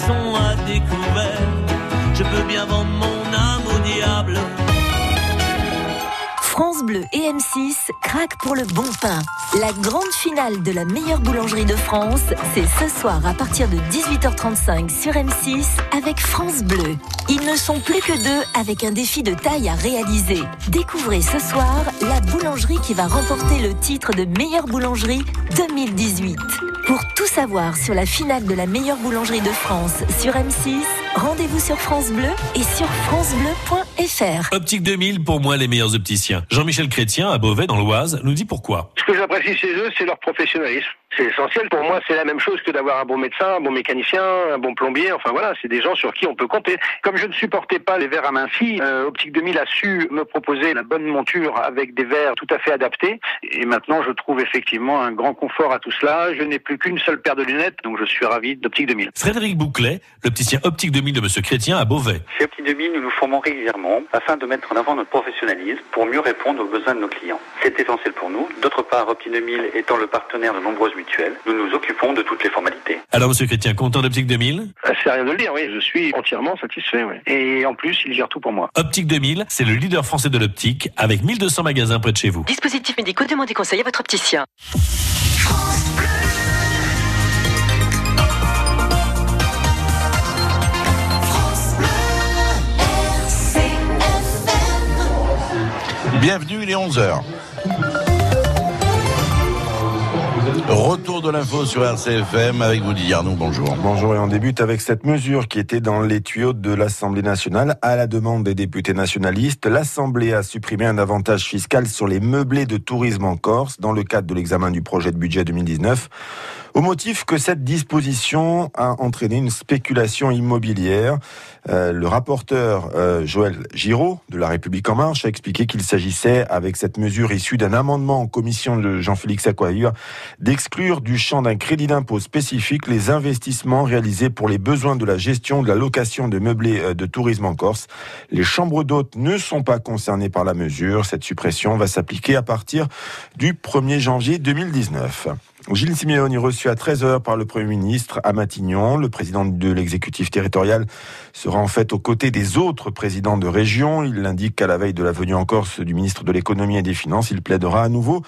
Façon, à découvert, je peux bien vendre mon France Bleu et M6 craquent pour le bon pain. La grande finale de la meilleure boulangerie de France, c'est ce soir à partir de 18h35 sur M6 avec France Bleu. Ils ne sont plus que deux avec un défi de taille à réaliser. Découvrez ce soir la boulangerie qui va remporter le titre de meilleure boulangerie 2018. Pour tout savoir sur la finale de la meilleure boulangerie de France sur M6, rendez-vous sur France Bleu et sur francebleu.fr. Optique 2000, pour moi, les meilleurs opticiens. Jean-Michel Chrétien, à Beauvais, dans l'Oise, nous dit pourquoi. Ce que j'apprécie chez eux, c'est leur professionnalisme. C'est essentiel. Pour moi, c'est la même chose que d'avoir un bon médecin, un bon mécanicien, un bon plombier. Enfin voilà, c'est des gens sur qui on peut compter. Comme je ne supportais pas les verres amincis, euh, Optique 2000 a su me proposer la bonne monture avec des verres tout à fait adaptés. Et maintenant, je trouve effectivement un grand confort à tout cela. Je n'ai plus qu'une seule paire de lunettes, donc je suis ravi d'Optique 2000. Frédéric Bouclet, l'opticien Optique 2000 de Monsieur Chrétien, à Beauvais. Chez Optique 2000, nous nous formons régulièrement afin de mettre en avant notre professionnalisme pour mieux répondre aux besoins de nos clients. C'est essentiel pour nous. D'autre part, Optique 2000 étant le partenaire de nombreuses nous nous occupons de toutes les formalités. Alors, monsieur Chrétien, content d'Optique 2000 Ah, C'est rien de le dire, oui. Je suis entièrement satisfait, oui. Et en plus, il gère tout pour moi. Optique 2000, c'est le leader français de l'optique avec 1200 magasins près de chez vous. Dispositifs médicaux, demandez conseil à votre opticien. Bienvenue, il est 11h. Retour de l'info sur RCFM avec vous Didier bonjour. Bonjour et on débute avec cette mesure qui était dans les tuyaux de l'Assemblée nationale à la demande des députés nationalistes. L'Assemblée a supprimé un avantage fiscal sur les meublés de tourisme en Corse dans le cadre de l'examen du projet de budget 2019 au motif que cette disposition a entraîné une spéculation immobilière. Euh, le rapporteur euh, Joël Giraud de La République En Marche a expliqué qu'il s'agissait, avec cette mesure issue d'un amendement en commission de Jean-Félix Aquaviva, d'exclure du champ d'un crédit d'impôt spécifique les investissements réalisés pour les besoins de la gestion de la location de meublés euh, de tourisme en Corse. Les chambres d'hôtes ne sont pas concernées par la mesure. Cette suppression va s'appliquer à partir du 1er janvier 2019. Gilles Simeoni reçu à 13h par le Premier ministre à Matignon. Le président de l'exécutif territorial sera en fait aux côtés des autres présidents de région. Il indique qu'à la veille de la venue en Corse du ministre de l'économie et des finances, il plaidera à nouveau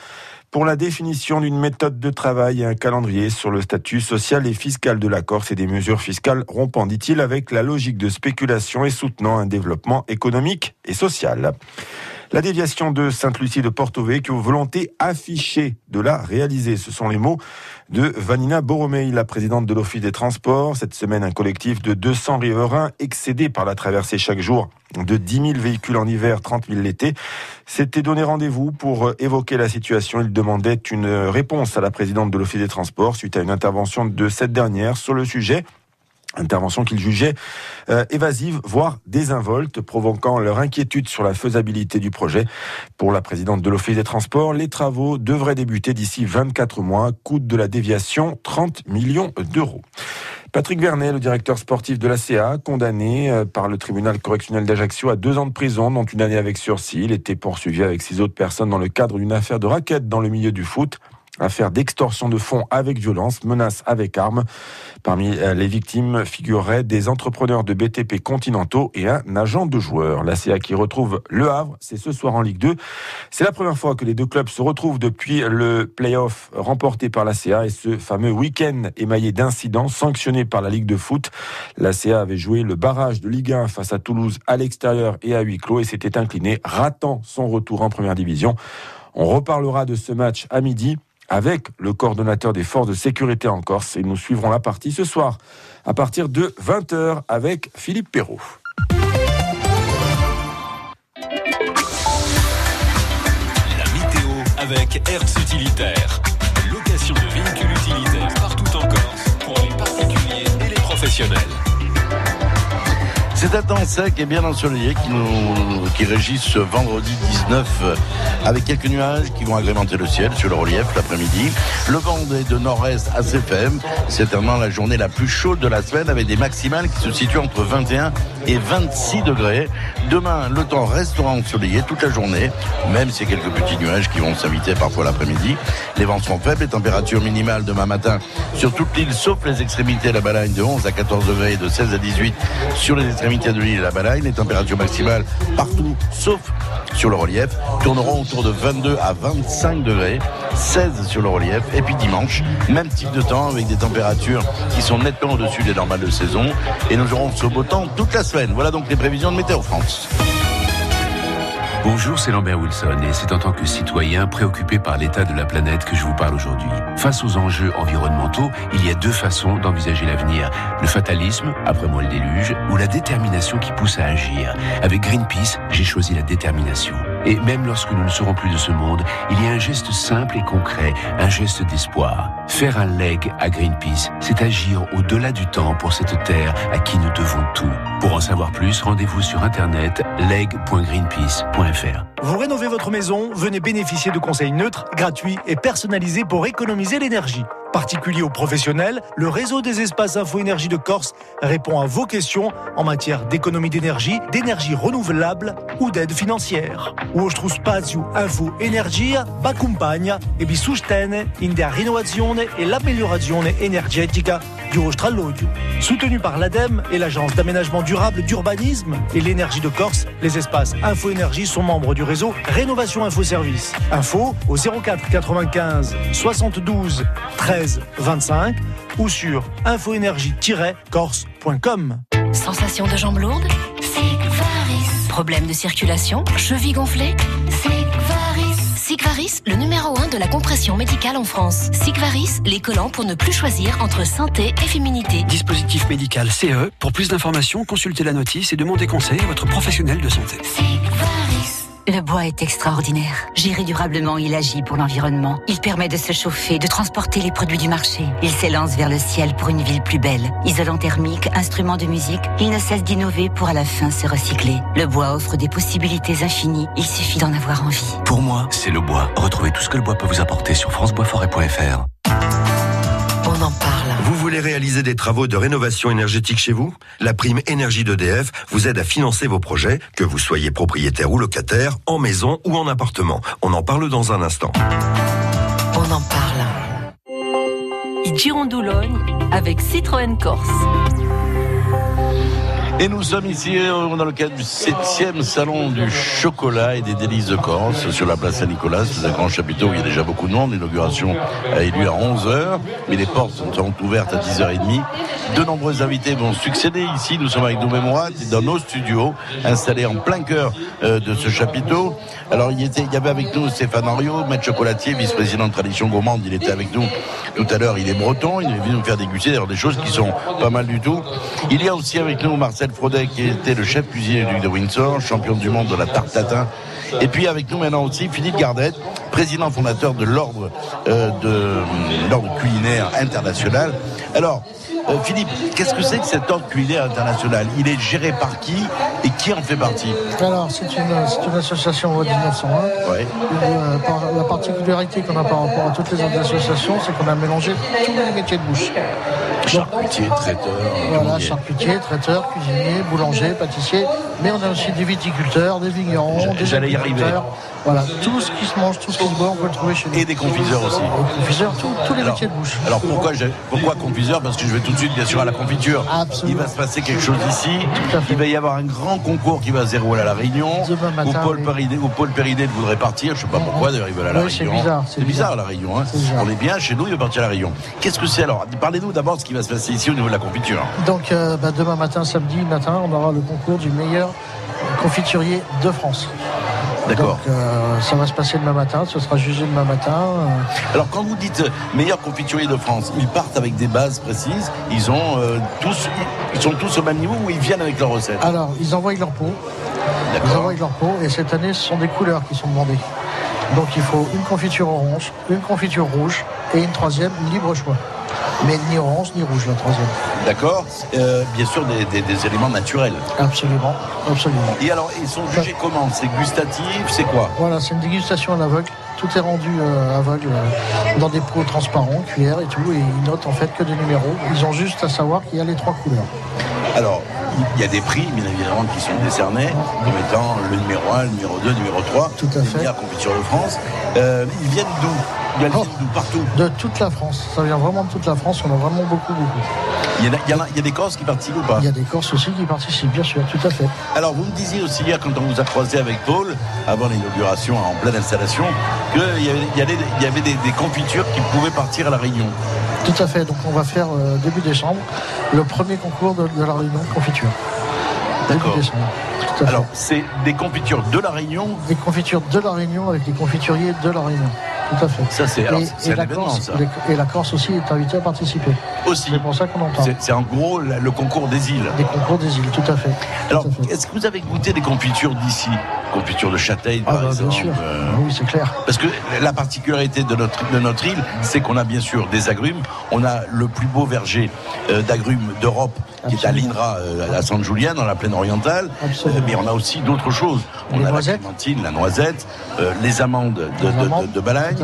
pour la définition d'une méthode de travail et un calendrier sur le statut social et fiscal de la Corse et des mesures fiscales rompant, dit-il, avec la logique de spéculation et soutenant un développement économique et social. La déviation de Sainte-Lucie de Porto Vecchio, volonté affichée de la réaliser. Ce sont les mots de Vanina Borromei, la présidente de l'Office des Transports. Cette semaine, un collectif de 200 riverains excédés par la traversée chaque jour de 10 000 véhicules en hiver, 30 000 l'été, s'était donné rendez-vous pour évoquer la situation. Il demandait une réponse à la présidente de l'Office des Transports suite à une intervention de cette dernière sur le sujet. Intervention qu'ils jugeaient euh, évasive, voire désinvolte, provoquant leur inquiétude sur la faisabilité du projet. Pour la présidente de l'Office des Transports, les travaux devraient débuter d'ici 24 mois. Coût de la déviation, 30 millions d'euros. Patrick Vernet, le directeur sportif de la CA, condamné euh, par le tribunal correctionnel d'Ajaccio à deux ans de prison, dont une année avec sursis. Il était poursuivi avec six autres personnes dans le cadre d'une affaire de raquette dans le milieu du foot. Affaire d'extorsion de fonds avec violence, menace avec armes. Parmi euh, les victimes figureraient des entrepreneurs de BTP continentaux et un agent de joueur. La CA qui retrouve Le Havre, c'est ce soir en Ligue 2. C'est la première fois que les deux clubs se retrouvent depuis le play-off remporté par la CA et ce fameux week-end émaillé d'incidents sanctionnés par la Ligue de foot. La CA avait joué le barrage de Ligue 1 face à Toulouse à l'extérieur et à huis clos et s'était incliné, ratant son retour en première division. On reparlera de ce match à midi avec le coordonnateur des forces de sécurité en Corse. Et nous suivrons la partie ce soir à partir de 20h avec Philippe Perrault. La météo avec Hertz Utilitaire. Location de véhicules utilitaires partout en Corse pour les particuliers et les professionnels. C'est un temps sec et bien ensoleillé qui nous qui régit ce vendredi 19 euh, avec quelques nuages qui vont agrémenter le ciel sur le relief l'après-midi. Le vent est de nord-est assez faible. C'est vraiment la journée la plus chaude de la semaine avec des maximales qui se situent entre 21 et 26 degrés. Demain, le temps restera ensoleillé toute la journée, même s'il y a quelques petits nuages qui vont s'inviter parfois l'après-midi. Les vents seront faibles, les températures minimales demain matin sur toute l'île, sauf les extrémités la Balagne de 11 à 14 degrés et de 16 à 18 sur les extrémités de l'île la Balagne. Les températures maximales partout, sauf sur le relief, tourneront autour de 22 à 25 degrés, 16 sur le relief. Et puis dimanche, même type de temps avec des températures qui sont nettement au-dessus des normales de saison. Et nous aurons ce beau temps toute la semaine. Voilà donc les prévisions de Météo France. Bonjour, c'est Lambert Wilson et c'est en tant que citoyen préoccupé par l'état de la planète que je vous parle aujourd'hui. Face aux enjeux environnementaux, il y a deux façons d'envisager l'avenir. Le fatalisme, après moi le déluge, ou la détermination qui pousse à agir. Avec Greenpeace, j'ai choisi la détermination. Et même lorsque nous ne serons plus de ce monde, il y a un geste simple et concret, un geste d'espoir. Faire un leg à Greenpeace, c'est agir au-delà du temps pour cette terre à qui nous devons tout. Pour en savoir plus, rendez-vous sur internet leg.greenpeace.fr. Vous rénovez votre maison, venez bénéficier de conseils neutres, gratuits et personnalisés pour économiser l'énergie. Particulier ou professionnel, le réseau des espaces Info Énergie de Corse répond à vos questions en matière d'économie d'énergie, d'énergie renouvelable ou d'aide financière. Vostro spazio Info Energia accompagna e vi in der rinnovazione e l'améliorazione energetica du vostro alloggio. Soutenu par l'ADEME et l'Agence d'aménagement durable d'urbanisme et l'énergie de Corse, les espaces Info Énergie sont membres du réseau Rénovation Info Service. Info au 04 95 72 13 25 ou sur infoénergie-corse.com. Sensation de jambes lourdes Sigvaris. Problème de circulation Cheville gonflée Sigvaris. Sigvaris, le numéro 1 de la compression médicale en France. Sigvaris, les collants pour ne plus choisir entre santé et féminité. Dispositif médical CE. Pour plus d'informations, consultez la notice et demandez conseil à votre professionnel de santé. Le bois est extraordinaire. Géré durablement, il agit pour l'environnement. Il permet de se chauffer, de transporter les produits du marché. Il s'élance vers le ciel pour une ville plus belle. Isolant thermique, instrument de musique, il ne cesse d'innover pour à la fin se recycler. Le bois offre des possibilités infinies. Il suffit d'en avoir envie. Pour moi, c'est le bois. Retrouvez tout ce que le bois peut vous apporter sur franceboisforêt.fr. voulez réaliser des travaux de rénovation énergétique chez vous? La prime énergie d'EDF vous aide à financer vos projets, que vous soyez propriétaire ou locataire, en maison ou en appartement. On en parle dans un instant. On en parle. Avec Citroën Corse. Et nous sommes ici euh, dans le cadre du 7e salon du chocolat et des délices de Corse sur la place Saint-Nicolas. C'est un grand chapiteau où il y a déjà beaucoup de monde. L'inauguration a eu à 11h, mais les portes sont ouvertes à 10h30. De nombreux invités vont succéder ici. Nous sommes avec nos mémoires dans nos studios, installés en plein cœur euh, de ce chapiteau. Alors il, il y avait avec nous Stéphane Henriot, maître chocolatier, vice-président de Tradition Gourmande. Il était avec nous tout à l'heure. Il est breton. Il est venu nous faire déguster des choses qui sont pas mal du tout. Il y a aussi avec nous Marcel Frodet qui était le chef cuisinier du duc de Windsor, champion du monde de la tarte tatin. Et puis avec nous maintenant aussi Philippe Gardet, président fondateur de l'ordre euh, de l'ordre culinaire international. Alors euh, Philippe, qu'est-ce que c'est que cet ordre culinaire international? Il est géré par qui et qui en fait partie? Alors, c'est une, c'est une association loi 1901. Ouais. Euh, par- la particularité qu'on a par rapport à toutes les autres associations, c'est qu'on a mélangé tous les métiers de bouche. Charcutier, traiteur, Voilà, charcutier, traiteur, cuisinier, boulanger, pâtissier, mais on a aussi des viticulteurs, des vignerons, des J'allais y arriver. apiculteurs. Voilà, tout ce qui se mange, tout ce qui se boit, on peut le trouver chez nous. Et des confiseurs aussi. Des confiseurs, tous- tous les Alors, métiers de bouche. Alors pourquoi, pourquoi confiseur? Parce que je vais tout de suite bien sûr à la confiture. Il va se passer quelque chose ici. Il va y avoir un grand concours qui va se dérouler à la Réunion. matin, où, Paul oui. Péridé, où Paul Péridé voudrait partir. Je sais pas pourquoi d'ailleurs ils veulent à la Oui, Réunion. bizarre, C'est bizarre bizarre. la Réunion. hein. Bizarre. On est bien chez nous, il va partir à la Réunion. Qu'est-ce que c'est alors? Parlez-nous d'abord de ce qui va se passer ici au niveau de la confiture. Donc euh, bah, demain matin, samedi matin, on aura le concours du meilleur confiturier de France. D'accord. Donc euh, ça va se passer demain matin, ce sera jugé demain matin. euh, Alors quand vous dites euh, meilleur confiturier de France, ils partent avec des bases précises. Ils ont euh, tous, ils sont tous au même niveau ou ils viennent avec leurs recettes? Alors, ils envoient leur pot. Ils envoient leur pot et cette année, ce sont des couleurs qui sont demandées. Donc il faut une confiture orange, une confiture rouge et une troisième libre choix. Mais ni orange ni rouge la troisième. D'accord. Euh, bien sûr des, des- des éléments naturels. Absolument, absolument. Et alors ils sont jugés comment? C'est gustatif C'est quoi? Voilà, c'est une dégustation à l'aveugle. Tout est rendu euh, aveugle euh, dans des pots transparents, cuillères et tout. Et ils notent en fait que des numéros. Ils ont juste à savoir qu'il y a les trois couleurs. Alors, il y a des prix, bien évidemment, qui sont décernés, comme étant le numéro 1, le numéro 2, le numéro 3, Tout à fait. meilleures confitures de France. Ils viennent d'où? Ils viennent d'où Partout. De toute la France. Ça vient vraiment de toute la France. On a vraiment beaucoup, beaucoup. Il y, a, il y en a- il y a des Corses qui participent ou pas? Il y a des Corses aussi qui participent, bien sûr, tout à fait. Alors, vous me disiez aussi hier, quand on vous a croisé avec Paul, avant l'inauguration, en pleine installation, qu'il y avait, il y avait, il y avait des, des confitures qui pouvaient partir à la Réunion. Tout à fait. Donc on va faire euh, début décembre le premier concours de, de la Réunion de confiture. D'accord. Alors, c'est des confitures de la Réunion. Des confitures de la Réunion avec les confituriers de la Réunion. Tout à fait. Ça, c'est- alors, Et- c'est et un la Corse, ça. Et la Corse aussi est invitée à participer. Aussi. C'est pour ça qu'on en parle. C'est- C'est en gros le concours des îles. Des concours des îles, tout à fait. Alors, est-ce que vous avez goûté des confitures d'ici? Confiture de châtaigne, Ah par bah, bien sûr. euh, Oui, c'est clair. Parce que la particularité de notre, de notre île, c'est qu'on a bien sûr des agrumes. On a le plus beau verger euh, d'agrumes d'Europe, qui est à l'INRA, euh, à San Julien, dans la plaine orientale. Euh, mais on a aussi d'autres choses. On a la clémentine, la noisette, les amandes de, de, de- de Balagne.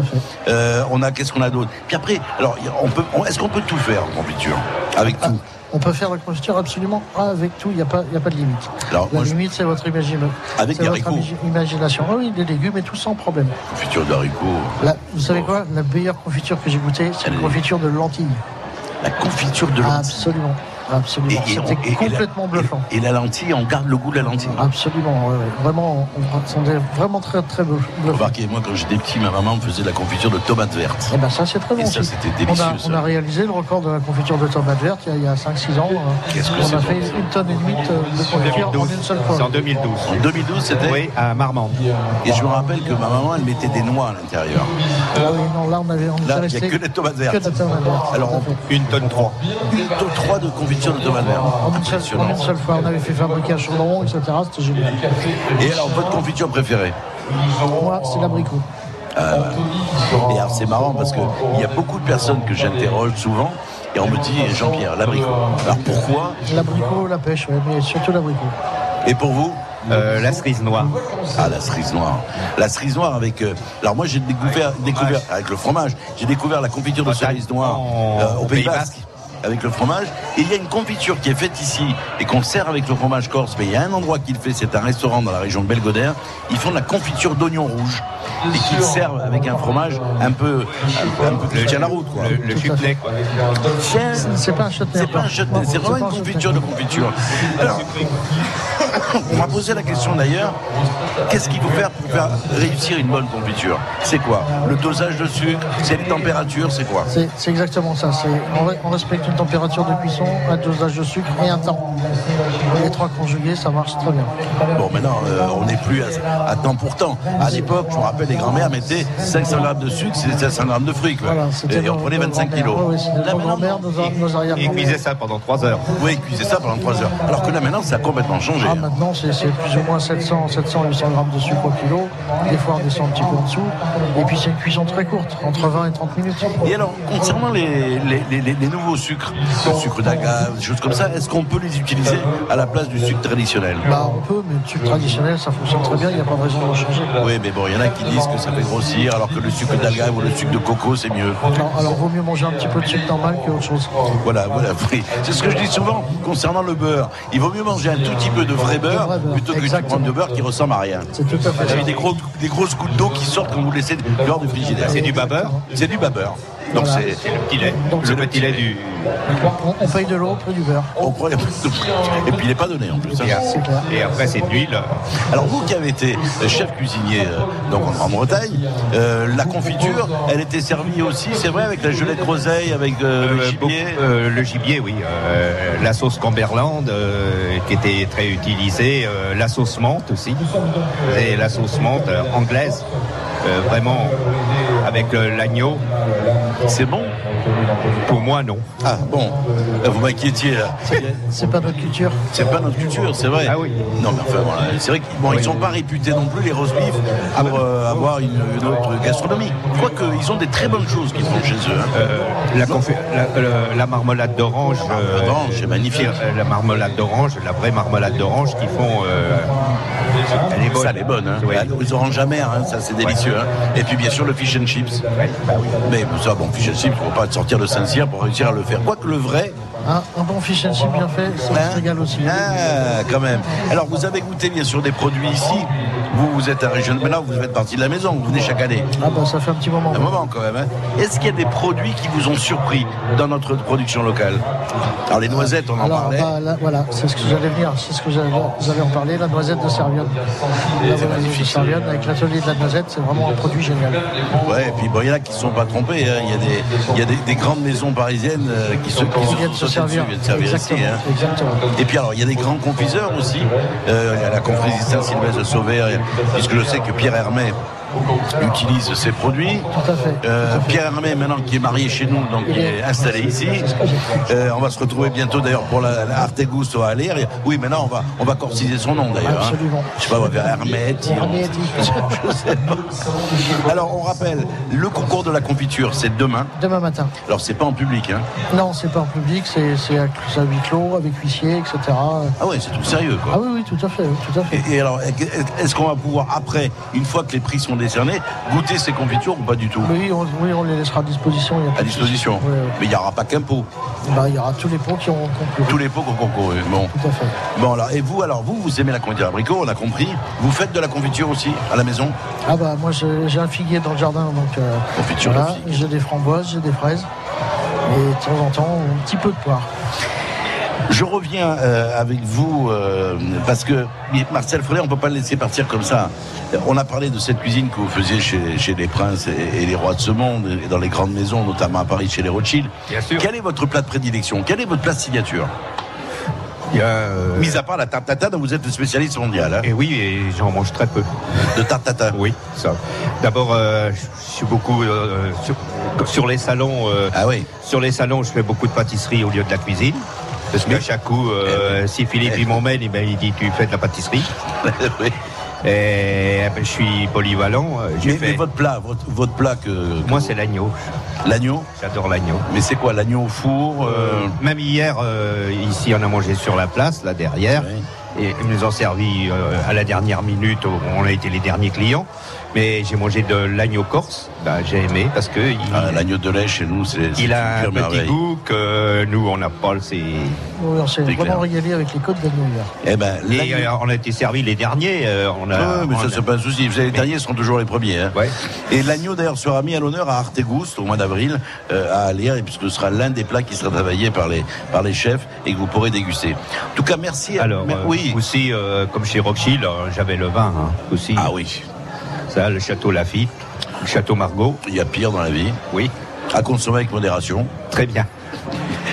Euh, on a, qu'est-ce qu'on a d'autre? Puis après, alors, on peut, est-ce qu'on peut tout faire en confiture? Avec tout On peut faire la confiture absolument avec tout, il n'y a, pas- y a pas de limite. Alors, la je- limite, c'est votre, imagine- Avec votre imagi- imagination. Ah oui, des légumes et tout sans problème. Confiture d'haricots. Là, vous savez quoi? La meilleure confiture que j'ai goûtée, c'est une confiture de lentilles. La confiture de lentilles Absolument. Absolument. Et- et C'était on- et- et complètement la- bluffant. Et la lentille, on garde le goût de la lentille. Absolument. ouais, ouais. Vraiment, on, on sentait vraiment très, très bluffant. Remarquez, moi quand j'étais petit, ma maman me faisait de la confiture de tomates vertes. Eh ben ça c'est très bon. Et ça c'était on délicieux. a, ça. on a réalisé le record de la confiture de tomates vertes il y a, a 5-6 ans. euh, Qu'est-ce que on c'est a bon, fait une tonne et demie de confiture en une seule fois. C'est en 2012. En 2012, c'était Oui, à Marmande. Et je me rappelle que ma maman, elle mettait des noix à l'intérieur. Ah oui, non, là on avait on Là, il n'y a que des tomates vertes. que tomates vertes. Alors, on-. Une tonne 3. Une tonne 3 de confiture de en une, seule, en une seule fois, on avait fait fabriquer un chaudron, etc. C'était génial. Et alors, votre confiture préférée Moi, c'est l'abricot. Ah. Et alors, c'est marrant parce qu'il y a beaucoup de personnes que j'interroge souvent. Et on me dit, Jean-Pierre, l'abricot. Alors pourquoi L'abricot, la pêche, mais surtout l'abricot. Et pour vous Euh, la cerise noire. Ah, la cerise noire. La cerise noire avec. euh, alors, moi, j'ai découvert, découvert avec le fromage, j'ai découvert la confiture de cerise noire euh, au Pays Basque. Avec le fromage. Et il y a une confiture qui est faite ici et qu'on sert avec le fromage corse. Mais il y a un endroit qui le fait, c'est un restaurant dans la région de Belgodère. Ils font de la confiture d'oignon rouge et qu'ils servent avec un fromage un peu, un, peu qui tient la route. Quoi. Le, le chutney, quoi. C'est pas un chutney. C'est pas un chutney, c'est vraiment une confiture de confiture. Alors, on m'a posé la question d'ailleurs, qu'est-ce qu'il faut faire pour faire réussir une bonne confiture? C'est quoi? Le dosage de sucre C'est les températures C'est quoi? C'est exactement ça. On respecte une température de cuisson, un dosage de sucre et un temps. Les trois conjugués, ça marche très bien. Bon, maintenant, euh, on n'est plus à, à temps pour temps. À l'époque, je me rappelle, les grands-mères mettaient 500 grammes de sucre, c'est 500 grammes de fruits. Quoi. c'était et on prenait nos 25 grands-mères. kilos. C'était Là, nos maintenant, grands-mères, nos, nos Ils cuisaient ça pendant 3 heures. Oui, ils cuisaient ça pendant 3 heures. Alors que là, maintenant, ça a complètement changé. Ah, hein. maintenant, c'est plus ou moins 700, 700, 800 grammes de sucre au kilo. Des fois, on descend un petit peu en dessous. Et puis, c'est une cuisson très courte, entre 20 et 30 minutes. Et alors, concernant les, les, les- les- les nouveaux sucres, le sucre d'agave, des choses comme ça, est-ce qu'on peut les utiliser à la place du sucre traditionnel? Bah, on peut, mais le sucre traditionnel, ça fonctionne très bien. Il n'y a pas de raison de le changer. Oui, mais bon, il y en a qui disent que ça fait grossir, alors que le sucre d'agave ou le sucre de coco, c'est mieux. Non, alors, vaut mieux manger un petit peu de sucre normal qu'autre chose. Voilà, voilà, oui. C'est ce que je dis souvent concernant le beurre. Il vaut mieux manger un tout petit peu de vrai beurre vrai beurre, plutôt que de prendre de beurre qui ressemble à rien. C'est tout à fait Vous avez ça. des, gros, des grosses gouttes d'eau qui sortent quand vous laissez dehors du frigidaire. C'est du babeur C'est du babeur. Donc Voilà. c'est le petit lait. Donc, le petit lait du. On, paye de l'eau, on paye du beurre. on prend- Et puis il n'est pas donné en plus. hein. Et, après, c'est de l'huile. Alors vous qui avez été chef cuisinier euh, donc en Bretagne, euh, la confiture, elle était servie aussi, c'est vrai, avec la gelée de groseille, avec euh, le Euh, gibier. euh, le gibier, oui. Euh, la sauce Camberland, euh, qui était très utilisée. euh, la sauce menthe aussi. Et la sauce menthe euh, anglaise. Euh, vraiment, avec euh, l'agneau. C'est bon Pour moi, non. Ah bon, Euh, vous m'inquiétiez là. C'est pas notre culture. C'est pas notre culture, c'est vrai. Ah oui. Non, mais enfin, voilà, c'est vrai qu'ils bon, ils sont pas réputés non plus, les roast beef, pour euh, avoir une, une autre gastronomie. Je crois qu'ils ont des très bonnes choses qu'ils font chez eux. hein. Euh, la, la- le- la marmelade d'orange. euh, d'orange, c'est magnifique. euh, La marmelade d'orange, la vraie marmelade d'orange qu'ils font. euh, elle est bonne. Ça, elle est bonne. Hein. Oui. Les oranges amères, hein, ça c'est délicieux. hein. Et puis bien sûr le fish and chips. Mais ça, bon, fish and chips, il ne faut pas sortir de Saint-Cyr pour réussir à le faire. Quoique le vrai, Un, un bon fish and chip bien fait, ça Hein se régale aussi. Ah, quand même. Alors, vous avez goûté bien sûr des produits ici. Vous, vous êtes un régional. Maintenant, vous faites partie de la maison. Vous venez chaque année. Ah bah ça fait un petit moment. Un moment quand même. hein. Est-ce qu'il y a des produits qui vous ont surpris dans notre production locale? Alors, les noisettes, on en Alors parlait. bah, là, voilà, c'est ce que j'allais venir, c'est ce que vous allez en parler, la noisette de Servionne. La noisette de Servionne avec l'atelier de la noisette, c'est vraiment un produit génial. Ouais, et puis bon, il y en a qui ne sont pas trompés. hein. Il y a des, il y a des, des grandes maisons parisiennes euh, qui se, qui se viennent se servir. dessus, viennent servir ici. Exactement, hein. exactement. Et puis alors, il y a des grands confiseurs aussi. Euh, il y a la confiseur Saint-Sylvestre de Sauveur, puisque je sais que Pierre Hermé utilise ces produits. Tout à fait. Euh, Pierre Hermé, maintenant qui est marié chez nous, donc qui est installé ici. Euh, on va se retrouver bientôt d'ailleurs pour la, la Arte Gusto à Alir. Oui, maintenant on va, on va corsiser son nom d'ailleurs. hein. Absolument. Je sais pas, on va faire Hermé, Je sais pas. Alors on rappelle, le concours de la confiture, c'est demain. Demain matin. Alors c'est pas en public, hein. Non, c'est pas en public, c'est à huis clos, avec huissier, etc. Ah ouais, c'est tout sérieux quoi. Ah oui, oui, tout à fait, oui, tout à fait. Et, et alors, est-ce qu'on va pouvoir après, une fois que les prix sont décernés, goûter ces confitures ou pas du tout Oui, on, oui, on les laissera à disposition. il y a pas À disposition. souci. Oui, oui. Mais il n'y aura pas qu'un pot. Bah, il y aura tous les pots qui ont concouru. Tous les pots qui ont concouru. Bon. Tout à fait. Bon alors, et vous alors, vous, vous aimez la confiture abricot, on a compris. Vous faites de la confiture aussi à la maison Ah bah moi j'ai un figuier dans le jardin, donc euh, Confiture voilà, de figue. j'ai des framboises, j'ai des fraises. Et de temps en temps, un petit peu de poire. Je reviens euh, avec vous euh, parce que Marcel Frelais, on ne peut pas le laisser partir comme ça. On a parlé de cette cuisine que vous faisiez chez, chez les princes et, et les rois de ce monde, et dans les grandes maisons, notamment à Paris chez les Rothschild. Bien sûr. Quel est votre plat de prédilection? Quel est votre plat signature? Il y a, euh, Mis à part la tarte tatin dont vous êtes le spécialiste mondial. hein. Et oui, et j'en mange très peu. De tarte tatin Oui, ça. D'abord, euh, je suis beaucoup euh, sur, sur les salons. Ah oui. Sur les salons, je fais beaucoup de pâtisserie au lieu de la cuisine. Parce qu'à chaque coup, euh, si Philippe il m'emmène, eh ben, il dit tu fais de la pâtisserie. Oui. Et eh ben, je suis polyvalent. euh, j'ai Mais, fait- mais votre plat, votre, votre plat que, que- Moi, c'est l'agneau. l'agneau. J'adore l'agneau. Mais c'est quoi l'agneau au four euh, Même hier, euh, ici, on a mangé sur la place, là derrière. Et ils nous ont servi euh, à la dernière minute. On a été les derniers clients. Mais j'ai mangé de l'agneau corse. Ben, j'ai aimé parce que il, ah, L'agneau de lait chez nous, c'est c'est il a un petit goût que nous, on n'a pas. C'est Oui, on s'est C'est vraiment clair. régalé avec les côtes d'agneau hier. Eh ben, et euh, on a été servi les derniers. euh, on a, Ah ouais, mais on ça, a- c'est pas un souci. Vous savez, les Mais- derniers seront toujours les premiers. hein. Ouais. Et l'agneau, d'ailleurs, sera mis à l'honneur à Artegoust au mois d'avril, euh, à et puisque ce sera l'un des plats qui sera travaillé par les, par les chefs et que vous pourrez déguster. En tout cas, merci. à- Alors, mais- euh, oui. aussi, euh, comme chez euh, j'avais le vin hein, aussi. Ah oui. Ça, le château Lafitte, le château Margaux. Il y a pire dans la vie. Oui, À consommer avec modération. très bien.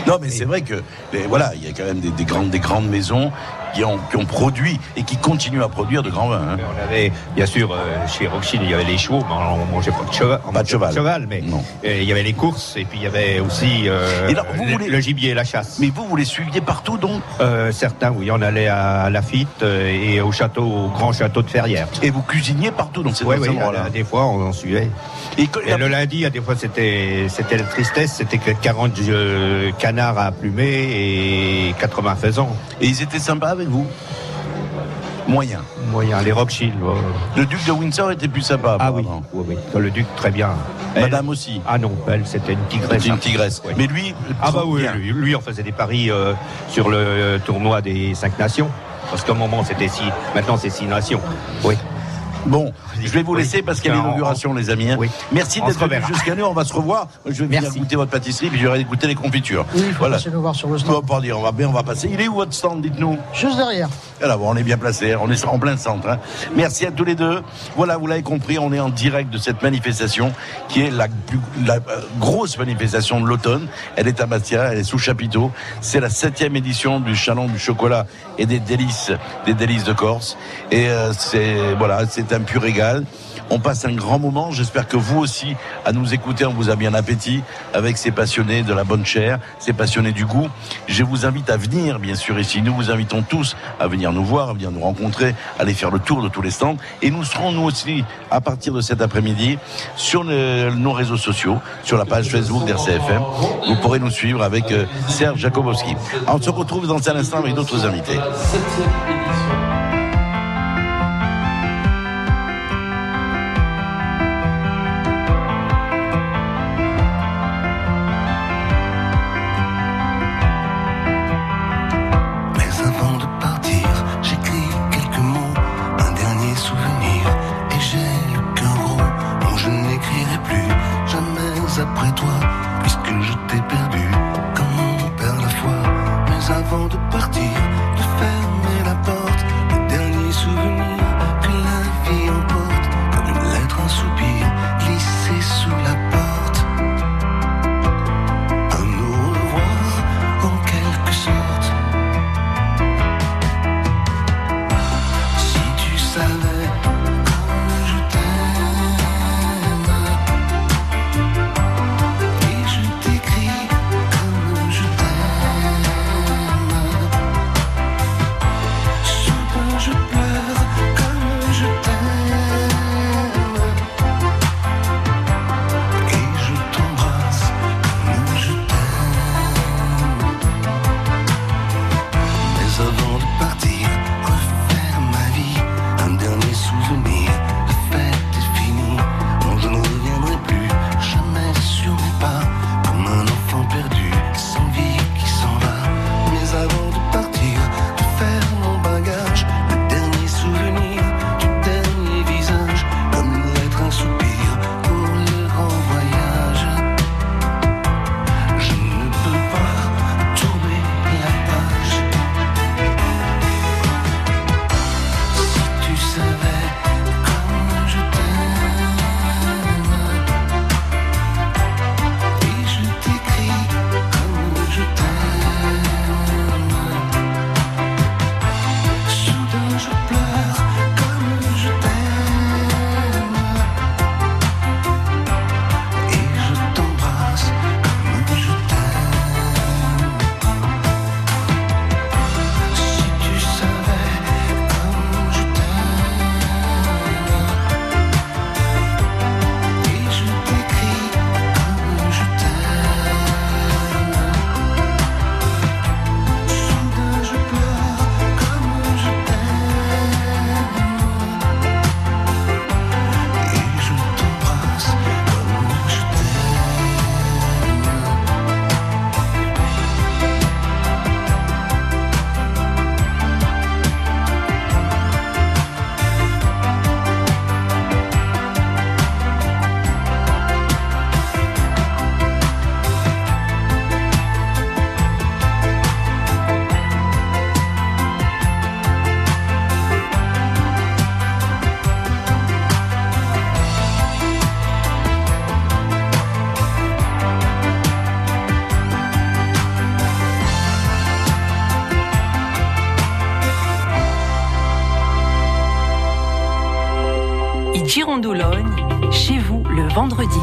Non, mais c'est vrai que, les- voilà, il y a quand même des, des grandes, des grandes maisons qui ont, qui ont produit et qui continuent à produire de grands vins. hein. On avait, bien sûr, euh, chez Rothschild, il y avait les chevaux, mais on mangeait pas de cheval. Pas de cheval. mais Non. euh, il y avait les courses, et puis il y avait aussi euh, Et là, vous le, voulez- le gibier et la chasse. Mais vous, vous les suiviez partout, donc? Certains, oui, on allait à Lafitte et au château, au grand château de Ferrières. Et vous cuisiniez partout dans ces Oui, oui, endroits-là? des fois, on en suivait. Et, que- Et le lundi, à des fois, c'était, la tristesse, c'était que 40 euh, canards à plumer et 80 faisans. et ils étaient sympas avec vous Moyen. Moyen, les Rothschild. ouais. Le duc de Windsor était plus sympa. Ah oui, apparemment. oui, oui. Le duc, très bien. Elle- Madame aussi. Ah non, elle, c'était une tigresse. Une tigresse. Ouais. Mais lui, Ah bah oui, lui, on faisait des paris euh, sur le euh, tournoi des cinq nations. Parce qu'à un moment, c'était six. Maintenant, c'est six nations. Oui. Bon, je vais vous Oui. laisser parce qu'il y a l'inauguration, les amis. hein. Oui. Merci d'être venu jusqu'à nous. On va se revoir. Je vais venir Merci. goûter votre pâtisserie, puis j'aurai goûter les confitures. Oui, voilà. nous voir sur le On stand. va pas dire, on va bien, on va passer. Il est où votre stand, dites-nous? Juste derrière. Alors, bon, on est bien placé, on est en plein centre. hein. Merci à tous les deux. Voilà, vous l'avez compris, on est en direct de cette manifestation qui est la, plus- euh, grosse manifestation de l'automne. Elle est à Bastia, elle est sous chapiteau. C'est la septième édition du Chalon du chocolat et des délices, des délices de Corse. Et euh, c'est voilà, c'est un pur régal. On passe un grand moment. J'espère que vous aussi, à nous écouter, on vous a bien appétit avec ces passionnés de la bonne chair, ces passionnés du goût. Je vous invite à venir, bien sûr, ici. Nous vous invitons tous à venir nous voir, à venir nous rencontrer, aller faire le tour de tous les stands. Et nous serons, nous aussi, à partir de cet après-midi, sur nos réseaux sociaux, sur la page Facebook d'RCFM. Vous pourrez nous suivre avec euh, Serge Jakobowski. On se retrouve dans un instant avec d'autres invités. Chez vous le vendredi.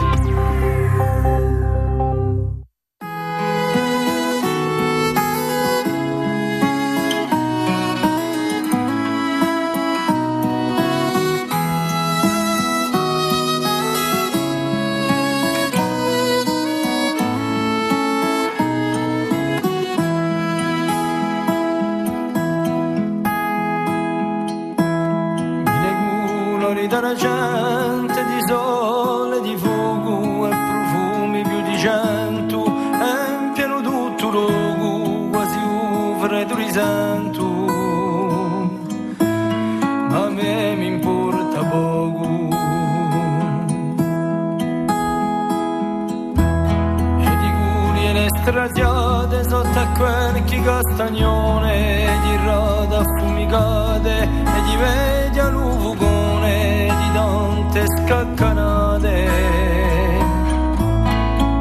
Stradiate sotto a qualche castagnone, di rada affumicate e di media l'uvugone di tante scaccanate,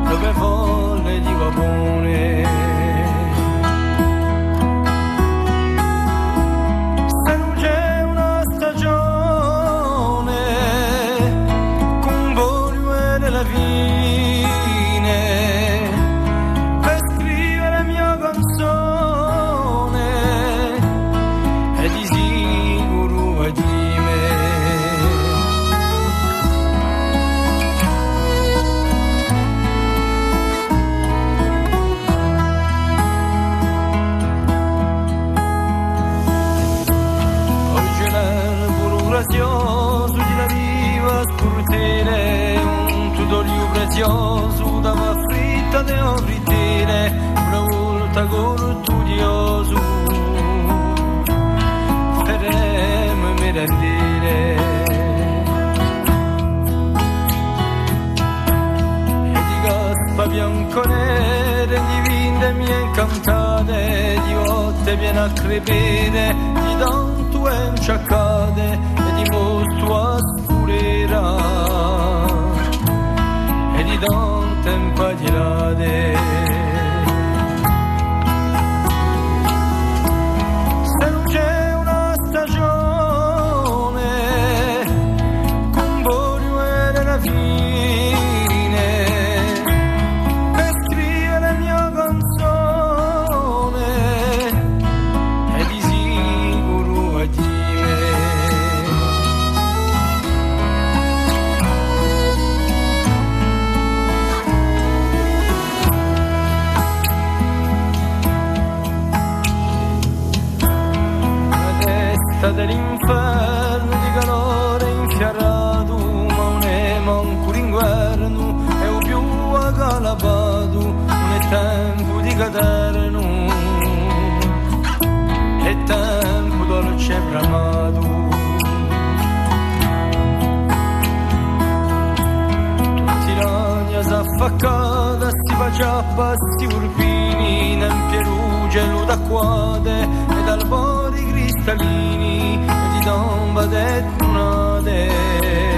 dove folle di vapone. Bianconere di vinde mie incantate di volte viene a crepere di tanto e inciaccate e di mostro a scurera e di tante impagliate moderno. È tempo dolce e bramato. Si s'affaccata si baciappa sti urbini nel Perugia lo d'acquade ed albori cristallini e di tomba dettunate